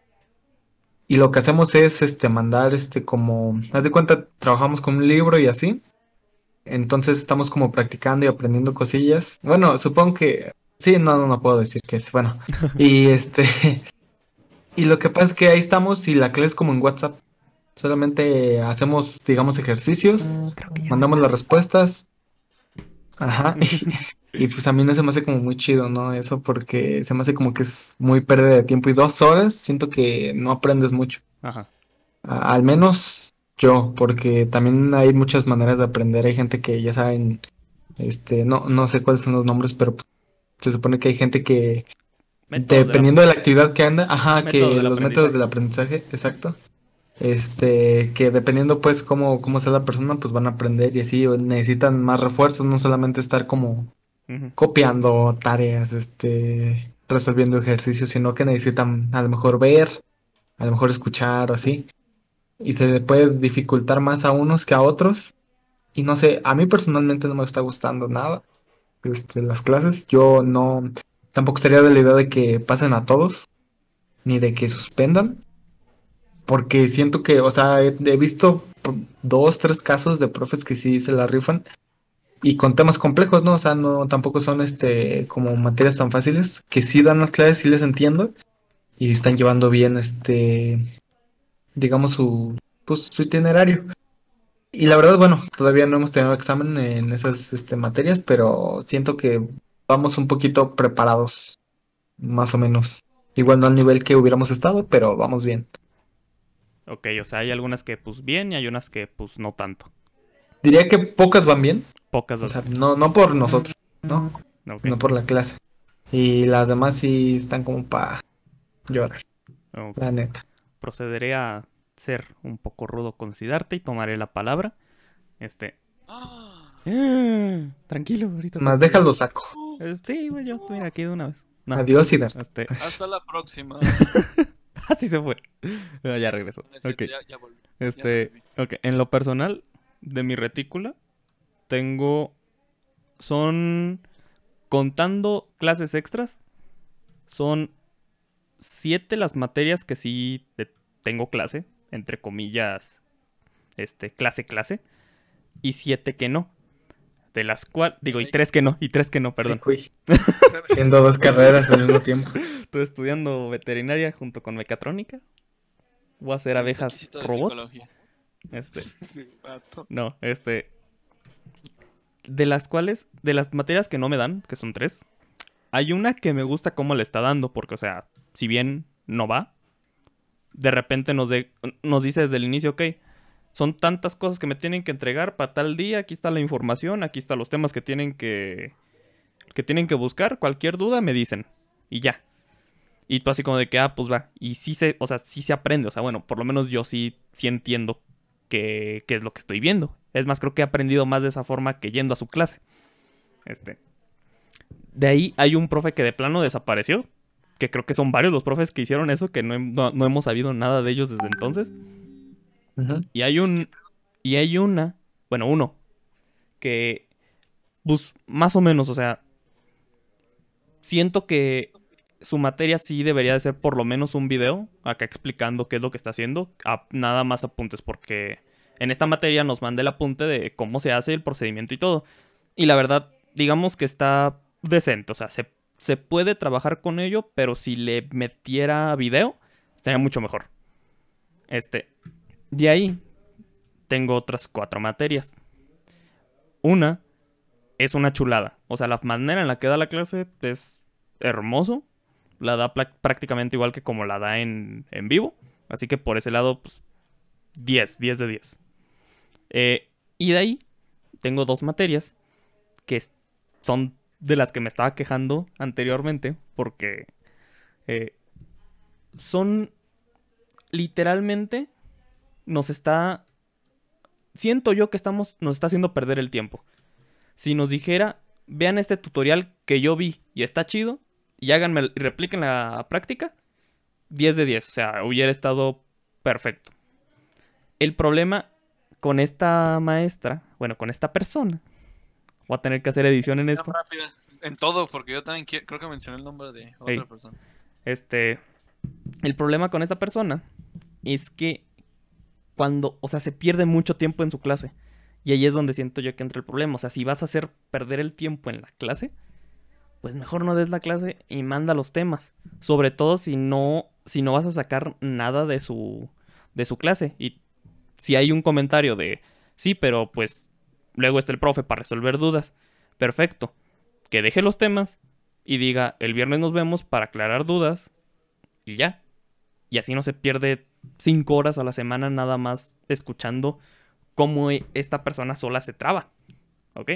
Y lo que hacemos es este mandar este como, haz de cuenta, trabajamos con un libro y así. Entonces estamos como practicando y aprendiendo cosillas. Bueno, supongo que sí, no, no, no puedo decir que es bueno. Y este y lo que pasa es que ahí estamos y la clase es como en WhatsApp. Solamente hacemos, digamos, ejercicios. Creo que ya sé Mandamos las es. respuestas. Ajá. Y pues a mí no se me hace como muy chido, ¿no? Eso porque se me hace como que es muy pérdida de tiempo. Y dos horas siento que no aprendes mucho. Ajá. A- al menos yo, porque también hay muchas maneras de aprender. Hay gente que ya saben, este, no, no sé cuáles son los nombres, pero se supone que hay gente que Métodos de la- Dependiendo de la actividad que anda, ajá, que los métodos del aprendizaje, exacto. Este, que dependiendo pues cómo, cómo sea la persona, pues van a aprender y así o necesitan más refuerzos, no solamente estar como copiando tareas, este, resolviendo ejercicios, sino que necesitan a lo mejor ver, a lo mejor escuchar o así. Y se le puede dificultar más a unos que a otros. Y no sé, a mí personalmente no me está gustando nada, este, las clases. Yo no, tampoco sería de la idea de que pasen a todos, ni de que suspendan. Porque siento que, o sea, he, visto dos, tres casos de profes que sí se la rifan y con temas complejos, ¿no? O sea, no tampoco son este como materias tan fáciles, que sí dan las clases, sí les entiendo y están llevando bien este digamos su pues su itinerario. Y la verdad, bueno, todavía no hemos tenido examen en esas este, materias, pero siento que vamos un poquito preparados, más o menos. Igual no al nivel que hubiéramos estado, pero vamos bien. Ok, o sea, hay algunas que pues bien y hay unas que pues no tanto. Diría que pocas van bien, Pocas o dos. sea, no, no por nosotros, ¿no? No por la clase. Y las demás sí están como para llorar, ok. la neta. Procederé a ser un poco rudo con Sidarte y tomaré la palabra. Este. Ah, eh, tranquilo, ahorita. Más déjalo saco. Eh, sí, güey, yo mira aquí de una vez. No, Adiós dar. Este. Hasta la próxima. Así se fue. Ah, ya regresó. Ya, ya volví. Este, reviví. ok, en lo personal, de mi retícula, tengo, son, contando clases extras, son siete las materias que sí te- tengo clase, entre comillas, este, clase, clase, y siete que no. De las cuales, digo, y tres que no, y tres que no, perdón. Haciendo dos carreras al mismo tiempo. Estoy estudiando veterinaria junto con mecatrónica. Voy a hacer abejas robot. psicología. Este, Sí. No, este. De las cuales, de las materias que no me dan, que son tres, hay una que me gusta cómo le está dando, porque, o sea, si bien no va, de repente nos, de- nos dice desde el inicio, ok, son tantas cosas que me tienen que entregar para tal día, aquí está la información, aquí están los temas que tienen que, que tienen que buscar, cualquier duda me dicen, y ya. Y tú así como de que, ah, pues va, y sí se, o sea, sí se aprende, o sea, bueno, por lo menos yo sí, sí entiendo qué, qué es lo que estoy viendo. Es más, creo que he aprendido más de esa forma que yendo a su clase. Este. De ahí hay un profe que de plano desapareció. Que creo que son varios los profes que hicieron eso, que no, no- no hemos sabido nada de ellos desde entonces. Y hay un. Y hay una. Bueno, uno. Que. Pues, más o menos, o sea. Siento que su materia sí debería de ser por lo menos un video. Acá explicando qué es lo que está haciendo. a- nada más apuntes. Porque en esta materia nos manda el apunte de cómo se hace el procedimiento y todo. Y la verdad, digamos que está decente. O sea, se, se puede trabajar con ello. Pero si le metiera video, estaría mucho mejor. Este. De ahí tengo otras cuatro materias. Una es una chulada. O sea, la manera en la que da la clase es hermoso. La da prácticamente igual que como la da en, en vivo. Así que por ese lado, pues 10, 10 de 10. Eh, y de ahí tengo dos materias que son de las que me estaba quejando anteriormente. Porque eh, son literalmente nos está. Siento yo que estamos. Nos está haciendo perder el tiempo. Si nos dijera, vean este tutorial que yo vi y está chido, y háganme y repliquen la práctica, 10 de 10. O sea, hubiera estado perfecto. El problema con esta maestra, bueno, con esta persona, voy a tener que hacer edición en esto. rápida. En todo, porque yo también qui- creo que mencioné el nombre de otra persona. Este. El problema con esta persona es que cuando, o sea, se pierde mucho tiempo en su clase. Y ahí es donde siento yo que entra el problema. O sea, si vas a hacer perder el tiempo en la clase, pues mejor no des la clase y manda los temas. Sobre todo si no, si no vas a sacar nada de su, de su clase. Y si hay un comentario de, sí, pero pues luego está el profe para resolver dudas. Perfecto. Que deje los temas y diga, el viernes nos vemos para aclarar dudas y ya. Y así no se pierde cinco horas a la semana nada más escuchando cómo e- esta persona sola se traba. ¿Ok?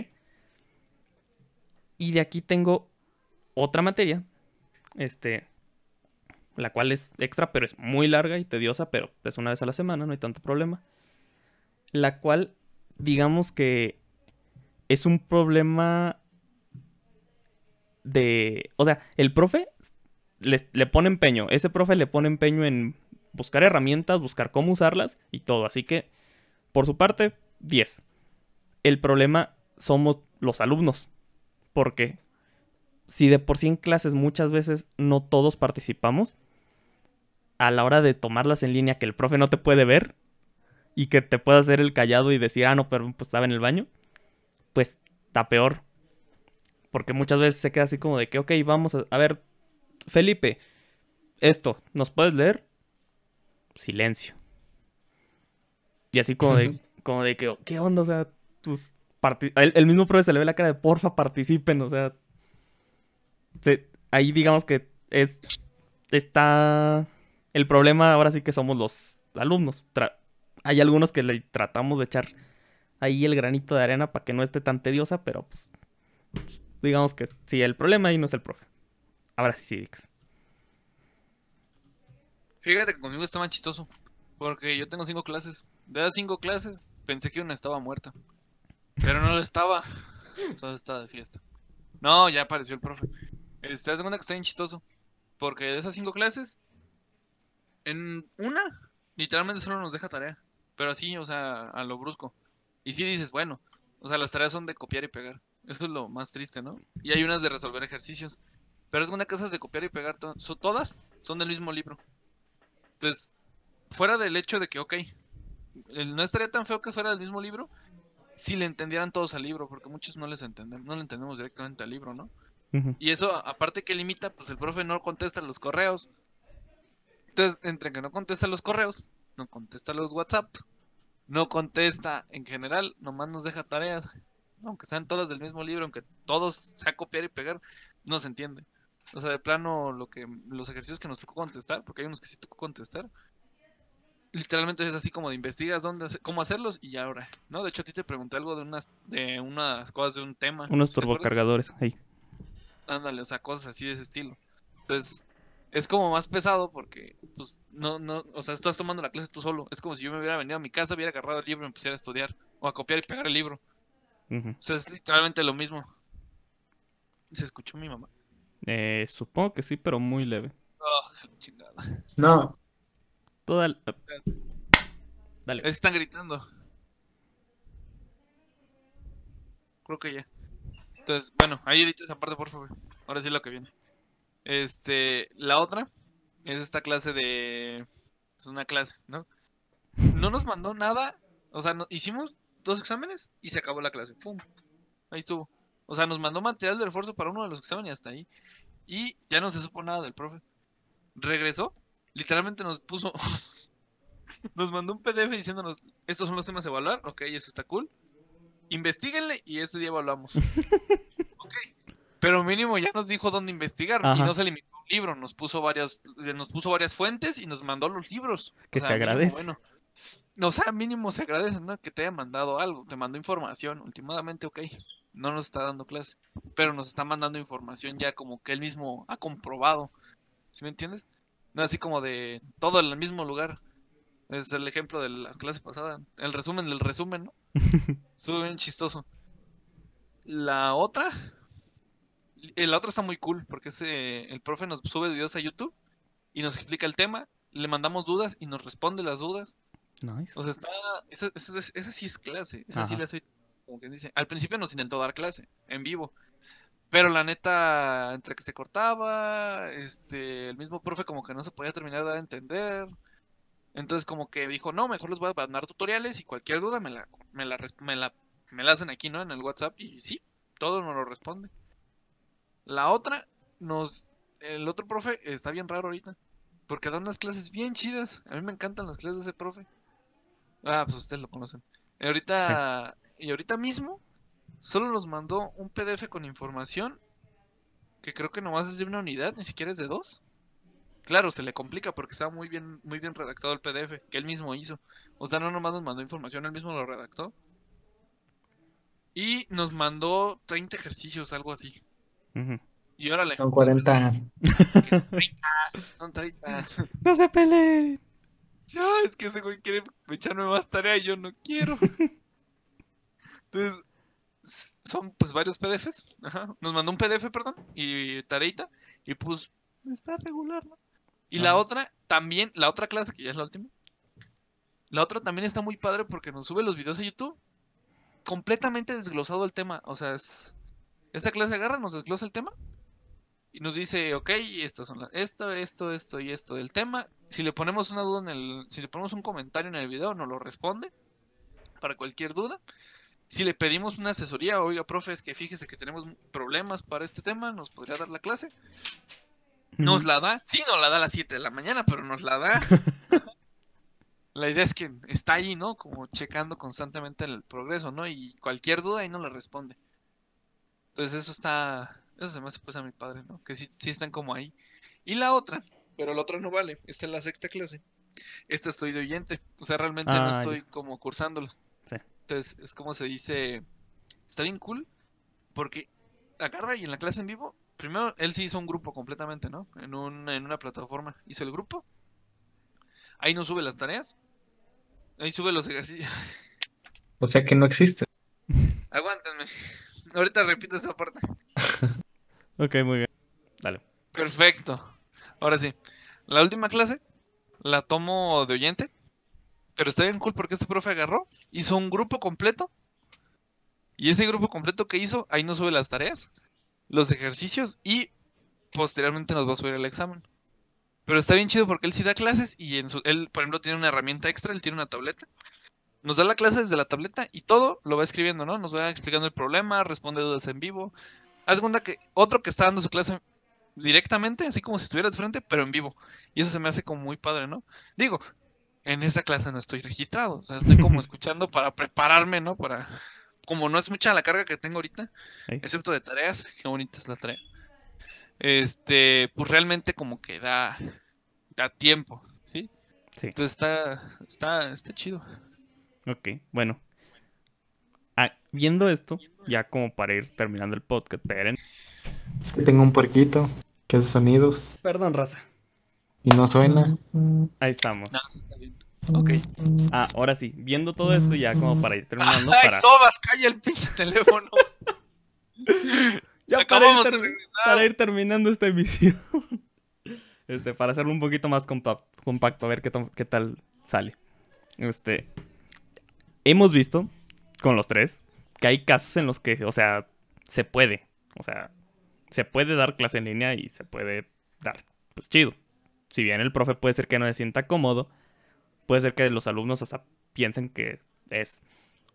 Y de aquí tengo otra materia. Este. La cual es extra, pero es muy larga y tediosa, pero es una vez a la semana, no hay tanto problema. La cual, digamos que es un problema de... O sea, el profe le, le pone empeño. Ese profe le pone empeño en buscar herramientas, buscar cómo usarlas y todo. Así que, por su parte, 10. El problema somos los alumnos. Porque si de por sí en clases muchas veces no todos participamos, a la hora de tomarlas en línea que el profe no te puede ver y que te pueda hacer el callado y decir, ah, no, pero pues estaba en el baño, pues está peor. Porque muchas veces se queda así como de que, ok, vamos a, a ver, Felipe, esto, ¿nos puedes leer? Silencio. Y así como de, como de que, ¿qué onda? O sea, parti- el, el mismo profe se le ve la cara de, porfa, participen, o sea. se- ahí digamos que es, está, el problema ahora sí que somos los alumnos. Tra- hay algunos que le tratamos de echar ahí el granito de arena para que no esté tan tediosa, pero pues, digamos que sí, el problema ahí no es el profe. Ahora sí, Cívics. Fíjate que conmigo está más chistoso. Porque yo tengo cinco clases. De las cinco clases, pensé que una estaba muerta. Pero no lo estaba. Solo estaba de fiesta. No, ya apareció el profe. Este, de cuenta que está bien chistoso. Porque de esas cinco clases, en una, literalmente solo nos deja tarea. Pero así, o sea, a lo brusco. Y sí dices, bueno, o sea, las tareas son de copiar y pegar. Eso es lo más triste, ¿no? Y hay unas de resolver ejercicios. Pero es una esas de copiar y pegar, to- so- todas son del mismo libro. Entonces, fuera del hecho de que, ok, no estaría tan feo que fuera del mismo libro si le entendieran todos al libro, porque muchos no les entendemos, no le entendemos directamente al libro, ¿no? Y eso, aparte que limita, pues el profe no contesta los correos. Entonces, entre que no contesta los correos, no contesta los WhatsApp, no contesta en general, nomás nos deja tareas. Aunque sean todas del mismo libro, aunque todos sea copiar y pegar, no se entiende. O sea, de plano, lo que los ejercicios que nos tocó contestar, porque hay unos que sí tocó contestar, literalmente es así como de investigas dónde cómo hacerlos y ya ahora, ¿no? De hecho, a ti te pregunté algo de unas, de unas cosas de un tema. Unos turbocargadores. ahí. Ándale, o sea, cosas así de ese estilo. Entonces, es como más pesado porque, pues, no, no, o sea, estás tomando la clase tú solo. Es como si yo me hubiera venido a mi casa, hubiera agarrado el libro y me pusiera a estudiar. O a copiar y pegar el libro. O sea, es literalmente lo mismo. ¿Se escuchó mi mamá? Eh, supongo que sí, pero muy leve. Oh, chingada. No, Toda, el- Dale. Están gritando. Creo que ya. Entonces, bueno, ahí edita esa parte, por favor. Ahora sí lo que viene. Este, la otra es esta clase de... Es una clase, ¿no? No nos mandó nada. O sea, hicimos dos exámenes y se acabó la clase. ¡Pum! Ahí estuvo. O sea, nos mandó material de refuerzo para uno de los exámenes y hasta ahí. Y ya no se supo nada del profe. Regresó. Literalmente nos puso... nos mandó un PDF diciéndonos, estos son los temas a evaluar. Ok, eso está cool. Investíguenle y este día evaluamos. Pero mínimo ya nos dijo dónde investigar. Y no se limitó a un libro. Nos puso varias, nos puso varias fuentes y nos mandó los libros. Que se mínimo, agradece. Bueno, o sea, mínimo se agradece, ¿no? Que te haya mandado algo. Te mandó información. Últimamente, ok. No nos está dando clase. Pero nos está mandando información ya como que él mismo ha comprobado. ¿Sí me entiendes? No así como de todo en el mismo lugar. Es el ejemplo de la clase pasada. El resumen del resumen, ¿no? Estuvo bien chistoso. La otra. Eh, La otra está muy cool porque es, eh, el profe nos sube videos a YouTube y nos explica el tema. Le mandamos dudas y nos responde las dudas. Nice. O sea, está. Esa, esa- esa- esa sí es clase. Esa sí la soy. Como quien dice. Al principio nos intentó dar clase en vivo. Pero la neta, entre que se cortaba, este, el mismo profe como que no se podía terminar de dar a entender. Entonces como que dijo, no, mejor les voy a mandar tutoriales y cualquier duda me la, me la, me la, me la hacen aquí, ¿no? En el WhatsApp y sí, todo nos lo responde. La otra, nos, el otro profe está bien raro ahorita. Porque da unas clases bien chidas. A mí me encantan las clases de ese profe. Ah, pues ustedes lo conocen. Y ahorita, y ahorita mismo, solo nos mandó un PDF con información que creo que nomás es de una unidad, ni siquiera es de dos. Claro, se le complica porque estaba muy bien, muy bien redactado el PDF que él mismo hizo. O sea, no nomás nos mandó información, él mismo lo redactó. Y nos mandó 30 ejercicios, algo así. Y órale, Son 40. son 30. No se peleen. Ya, es que ese güey quiere echarme más tarea y yo no quiero. Entonces, son pues varios PDFs. Ajá. Nos mandó un PDF, perdón, y tareita. Y pues, está regular, ¿no? Y la otra, también, la otra clase, que ya es la última. La otra también está muy padre porque nos sube los videos a YouTube. Completamente desglosado el tema. O sea, es... esta clase agarra, nos desglosa el tema. Y nos dice, ok, estas son las, esto, esto, esto y esto del tema. Si le ponemos una duda en el, si le ponemos un comentario en el video, nos lo responde para cualquier duda. Si le pedimos una asesoría, oiga, profe, es que fíjese que tenemos problemas para este tema, nos podría dar la clase. Nos la da, sí, nos la da a las 7 de la mañana, pero nos la da. la idea es que está ahí, ¿no? Como checando constantemente el progreso, ¿no? Y cualquier duda ahí no la responde. Entonces eso está, eso se me hace pues a mi padre, ¿no? Que sí, sí están como ahí. Y la otra, pero la otra no vale, esta es la sexta clase. Esta estoy de oyente, o sea, realmente no Ah, ya. estoy como cursándola. Sí. Entonces es como se dice, está bien cool, porque agarra y en la clase en vivo, primero él sí hizo un grupo completamente, ¿no? En, un, en una plataforma, hizo el grupo, ahí no sube las tareas, ahí sube los ejercicios. O sea que no existe. Ahorita repito esta parte. Ok, muy bien. Dale. Perfecto. Ahora sí. La última clase la tomo de oyente. Pero está bien cool porque este profe agarró, hizo un grupo completo. Y ese grupo completo que hizo, ahí nos sube las tareas, los ejercicios y posteriormente nos va a subir el examen. Pero está bien chido porque él sí da clases y en su, él, por ejemplo, tiene una herramienta extra, él tiene una tableta. Nos da la clase desde la tableta y todo lo va escribiendo, ¿no? Nos va explicando el problema, responde dudas en vivo. Haz cuenta que otro que está dando su clase directamente, así como si estuvieras de frente, pero en vivo. Y eso se me hace como muy padre, ¿no? Digo, en esa clase no estoy registrado, o sea, estoy como escuchando para prepararme, ¿no? Para, como no es mucha la carga que tengo ahorita, excepto de tareas, qué bonita es la tarea. Este, pues realmente como que da, da tiempo, ¿sí? Sí. Entonces está, está, está chido. Ok, bueno. Ah, viendo esto, ya como para ir terminando el podcast, esperen. Es que tengo un puerquito que hace sonidos Perdón, raza. y no suena. Ahí estamos. No, está bien. Ok. Ah, ahora sí, viendo todo esto ya como para ir terminando, ¡Ay, para, Sobas! ¡Calla el pinche teléfono! ya para ir, Acabamos de ter- regresar. para ir terminando esta emisión. Este, para hacerlo un poquito más compa- compacto, a ver qué, qué tal sale. Este. Hemos visto con los tres que hay casos en los que, o sea, se puede. O sea, se puede dar clase en línea y se puede dar, pues chido. Si bien el profe puede ser que no se sienta cómodo, puede ser que los alumnos hasta piensen que es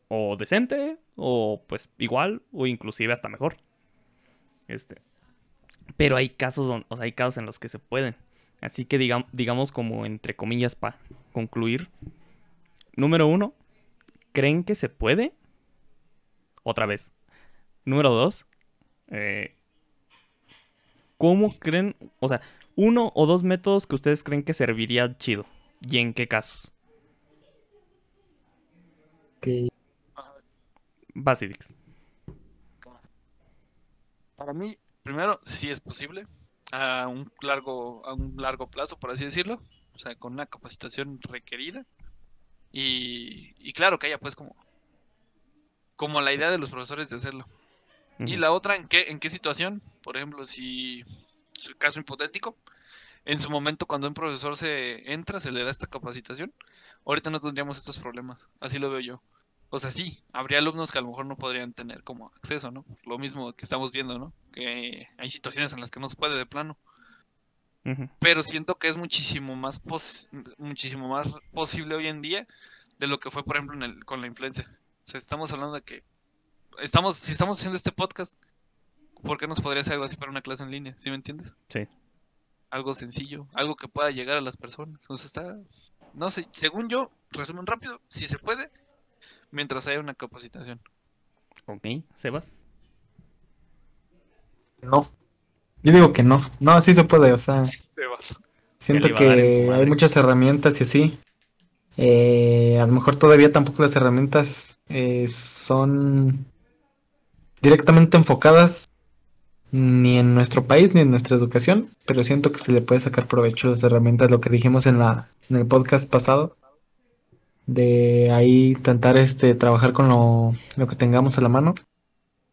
o decente, o pues igual, o inclusive hasta mejor. Este. Pero hay casos, o sea, hay casos en los que se pueden. Así que digamos como entre comillas para concluir. Número uno, ¿creen que se puede? Otra vez. Número dos, eh, ¿cómo creen? O sea, uno o dos métodos que ustedes creen que serviría chido. ¿Y en qué casos? Ok. Basidix. Para mí, primero, sí es posible. A un largo, a un largo plazo, por así decirlo. O sea, con una capacitación requerida. Y, y claro que haya pues como, como la idea de los profesores de hacerlo. Y la otra, ¿en qué, ¿en qué situación? Por ejemplo, si, su caso hipotético, en su momento cuando un profesor se entra, se le da esta capacitación, ahorita no tendríamos estos problemas. Así lo veo yo. O sea, sí, habría alumnos que a lo mejor no podrían tener como acceso, ¿no? Lo mismo que estamos viendo, ¿no? Que hay situaciones en las que no se puede de plano. Pero siento que es muchísimo más muchísimo más posible hoy en día de lo que fue, por ejemplo, con la influencia. O sea, estamos hablando de que estamos, si estamos haciendo este podcast, ¿por qué nos podría hacer algo así para una clase en línea? ¿Sí me entiendes? Sí. Algo sencillo, algo que pueda llegar a las personas. O sea, está, no sé, según yo, resumen rápido, si se puede, mientras haya una capacitación. Ok, Sebas. No. Yo digo que no. No, sí se puede, o sea. Siento que hay muchas herramientas y así. Eh, a lo mejor todavía tampoco las herramientas eh, son directamente enfocadas ni en nuestro país ni en nuestra educación, pero siento que se le puede sacar provecho a las herramientas, lo que dijimos en, la, en el podcast pasado, de ahí intentar este, trabajar con lo, que tengamos a la mano.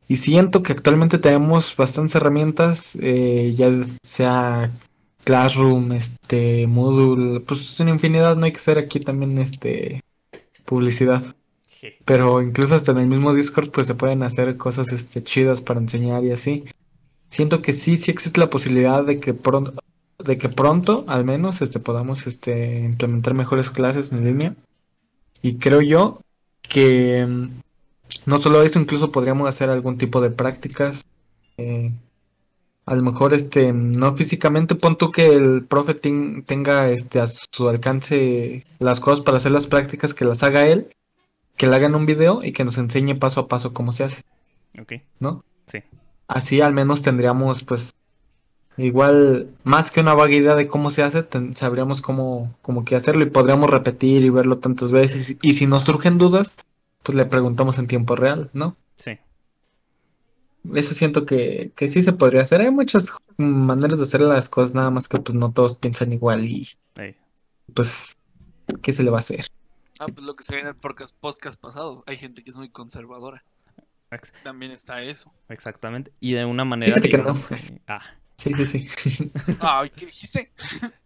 Y siento que actualmente tenemos bastantes herramientas, eh, ya sea Classroom, este, Moodle, pues es una infinidad, no hay que hacer aquí también este publicidad. Pero incluso hasta en el mismo Discord pues se pueden hacer cosas este chidas para enseñar y así. Siento que sí, sí existe la posibilidad de que pronto de que pronto al menos este podamos este implementar mejores clases en línea y creo yo que no solo eso, incluso podríamos hacer algún tipo de prácticas. Eh, a lo mejor este no físicamente pon tú que el profe tenga este a su alcance las cosas para hacer las prácticas que las haga él que le hagan un video y que nos enseñe paso a paso cómo se hace ok no sí así al menos tendríamos pues Igual, más que una vaga idea de cómo se hace, sabríamos cómo, cómo que hacerlo y podríamos repetir y verlo tantas veces. Y si nos surgen dudas, pues le preguntamos en tiempo real, ¿no? Sí. Eso siento que, que sí se podría hacer. Hay muchas maneras de hacer las cosas, nada más que pues no todos piensan igual y pues, ¿qué se le va a hacer? Ah, pues lo que se ve en el podcast, podcast pasados. Hay gente que es muy conservadora. También está eso. Exactamente. Y de una manera... Fíjate que no. Ah. Sí, sí, sí. Ay, ¿qué dijiste?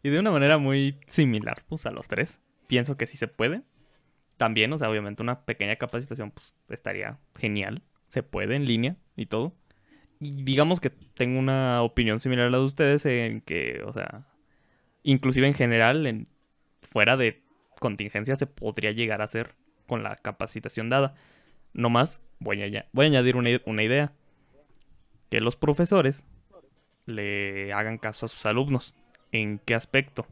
y de una manera muy similar, pues, a los tres. Pienso que sí se puede. También, o sea, obviamente una pequeña capacitación, pues, estaría genial. Se puede en línea y todo. Y digamos que tengo una opinión similar a la de ustedes en que, o sea, inclusive en general, en, fuera de contingencia se podría llegar a hacer con la capacitación dada. No más, voy a, voy a añadir una, una idea. Que los profesores le hagan caso a sus alumnos. ¿En qué aspecto?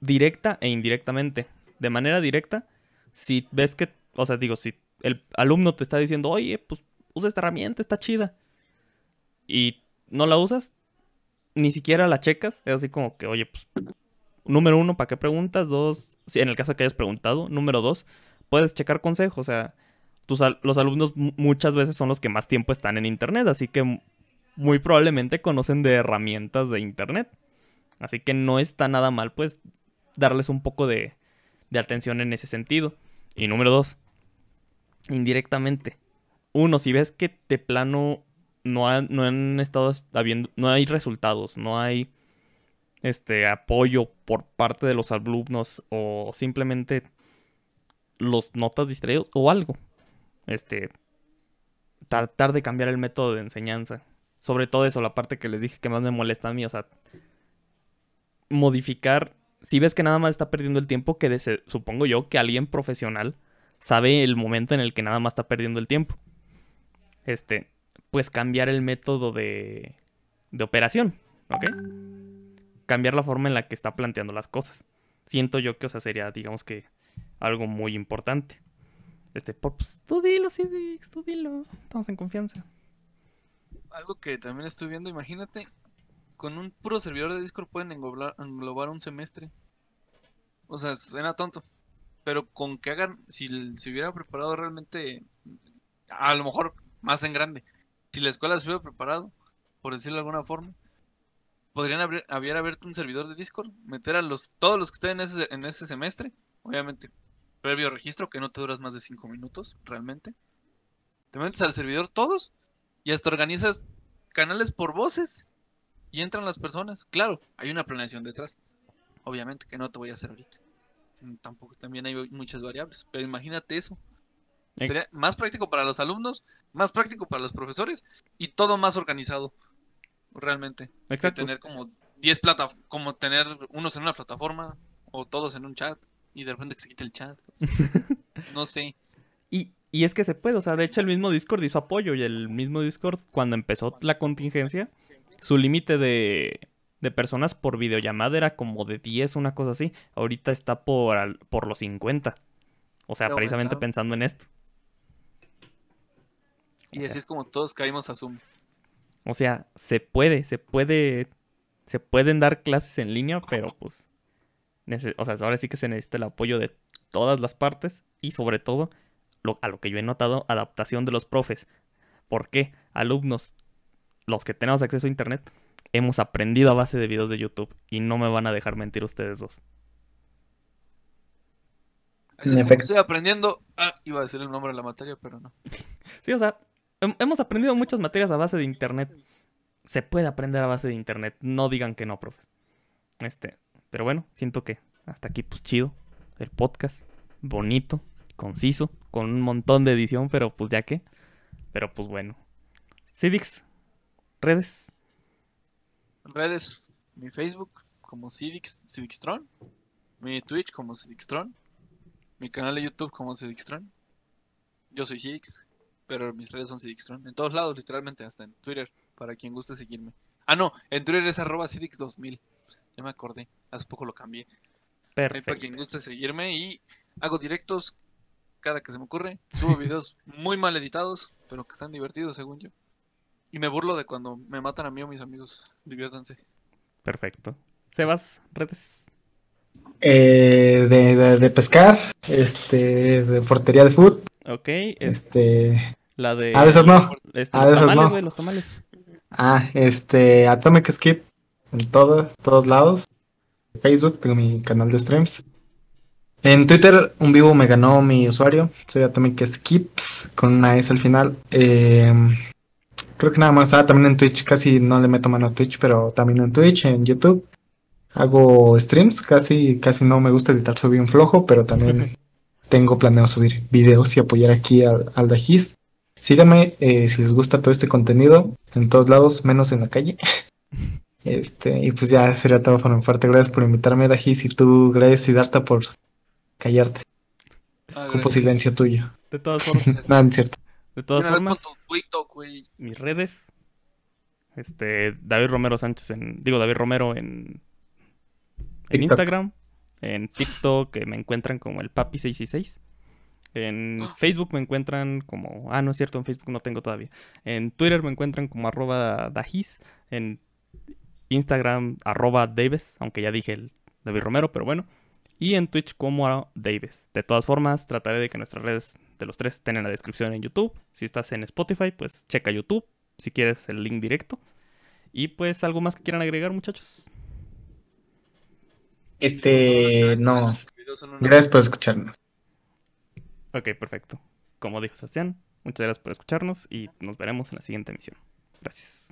Directa e indirectamente. De manera directa, si ves que, o sea, digo, si el alumno te está diciendo, oye, pues usa esta herramienta, está chida, y no la usas, ni siquiera la checas, es así como que, oye, pues, número uno, ¿para qué preguntas? Dos, si en el caso que hayas preguntado, número dos, puedes checar consejos, o sea, tus, los alumnos muchas veces son los que más tiempo están en internet, así que muy probablemente conocen de herramientas de internet. Así que no está nada mal, pues, darles un poco de, de atención en ese sentido. Y número dos, indirectamente. Uno, si ves que de plano no, no han estado habiendo, no hay resultados, no hay este apoyo por parte de los alumnos o simplemente los notas distraídos o algo. Este tratar de cambiar el método de enseñanza. Sobre todo eso, la parte que les dije que más me molesta a mí, o sea, modificar, si ves que nada más está perdiendo el tiempo, que supongo yo que alguien profesional sabe el momento en el que nada más está perdiendo el tiempo. Este, pues cambiar el método de, de operación, ¿ok? Cambiar la forma en la que está planteando las cosas. Siento yo que, o sea, sería, digamos que, algo muy importante. Este, pues, tú dilo, Cidix, tú dilo. Estamos en confianza. Algo que también estoy viendo, imagínate, con un puro servidor de Discord pueden englobar, un semestre. O sea, suena tonto. Pero con que hagan, si se hubiera preparado realmente, a lo mejor más en grande, si la escuela se hubiera preparado, por decirlo de alguna forma, podrían haber, abierto un servidor de Discord, meter a los todos los que estén en ese, en ese semestre, obviamente previo registro, que no te duras más de 5 minutos, realmente. Te metes al servidor todos y hasta organizas canales por voces y entran las personas. Claro, hay una planeación detrás, obviamente, que no te voy a hacer ahorita. Mm, tampoco, también hay muchas variables, pero imagínate eso. Sería más práctico para los alumnos, más práctico para los profesores y todo más organizado. Realmente. Exacto. tener como 10 plata como tener unos en una plataforma o todos en un chat y de repente que se quita el chat. no sé. Y, y es que se puede, o sea, de hecho el mismo Discord hizo apoyo y el mismo Discord cuando empezó la contingencia, su límite de, de personas por videollamada era como de 10, una cosa así. Ahorita está por, por los 50. O sea, precisamente pensando en esto. Y así es como todos caímos a Zoom. O sea, se puede, se puede, se pueden dar clases en línea, pero pues o sea, ahora sí que se necesita el apoyo de todas las partes y sobre todo, a lo que yo he notado, adaptación de los profes. ¿Por qué? Alumnos, los que tenemos acceso a Internet, hemos aprendido a base de videos de YouTube y no me van a dejar mentir ustedes dos. estoy aprendiendo. Ah, iba a decir el nombre de la materia, pero no. sí, o sea, hemos aprendido muchas materias a base de Internet. Se puede aprender a base de Internet. No digan que no, profes. Este, pero bueno, siento que hasta aquí pues chido. El podcast, bonito, conciso, con un montón de edición, pero pues ya que. Pero pues bueno. Civics, redes. Redes, mi Facebook como Civics, Civicstron. Mi Twitch como Civicstron. Mi canal de YouTube como Civicstron. Yo soy Civics, pero mis redes son Civicstron. En todos lados, literalmente, hasta en Twitter, para quien guste seguirme. Ah, no, en Twitter es arroba Civics2000. Ya me acordé. Hace poco lo cambié. Perfecto. para quien guste seguirme y hago directos cada que se me ocurre. Subo videos muy mal editados, pero que están divertidos según yo. Y me burlo de cuando me matan a mí o mis amigos. Diviértanse. Perfecto. Sebas, redes. Eh, de, pescar, este, de portería de fútbol. Ok. Este. La de. Ah, de esas no. Este, ah, los tamales, güey, los tamales. Ah, este, Atomic Skip en todos, todos lados. Facebook, tengo mi canal de streams. En Twitter, un vivo me ganó mi usuario. Soy Atomic Skips con una S al final. Em, creo que nada más. Ah, también en Twitch. Casi no le meto mano a Twitch, pero también en Twitch, en YouTube. Hago streams. Casi, casi no me gusta editar, soy bien flojo, pero también tengo planeado subir videos y apoyar aquí al, al Dajis. Síganme eh, si les gusta todo este contenido en todos lados, menos en la calle. Este, y pues ya sería todo por mi parte. Gracias por invitarme, Dajis, y tú, gracias, Darta por callarte. Ah, Cupo silencio tuyo. De todas formas. no, es cierto. De todas formas, mis redes. Este, David Romero Sánchez en. Digo, David Romero en. En Instagram. En TikTok que me encuentran como el Papi666. En Facebook me encuentran como. Ah, no es cierto, en Facebook no tengo todavía. En Twitter me encuentran como arroba Dajis. En Instagram arroba Davis, aunque ya dije el David Romero, pero bueno. Y en Twitch como Davis. De todas formas, trataré de que nuestras redes de los tres estén en la descripción en YouTube. Si estás en Spotify, pues checa YouTube. Si quieres el link directo. Y pues algo más que quieran agregar, muchachos. Este, no. Gracias por escucharnos. Ok, perfecto. Como dijo Sebastián, muchas gracias por escucharnos y nos veremos en la siguiente emisión. Gracias.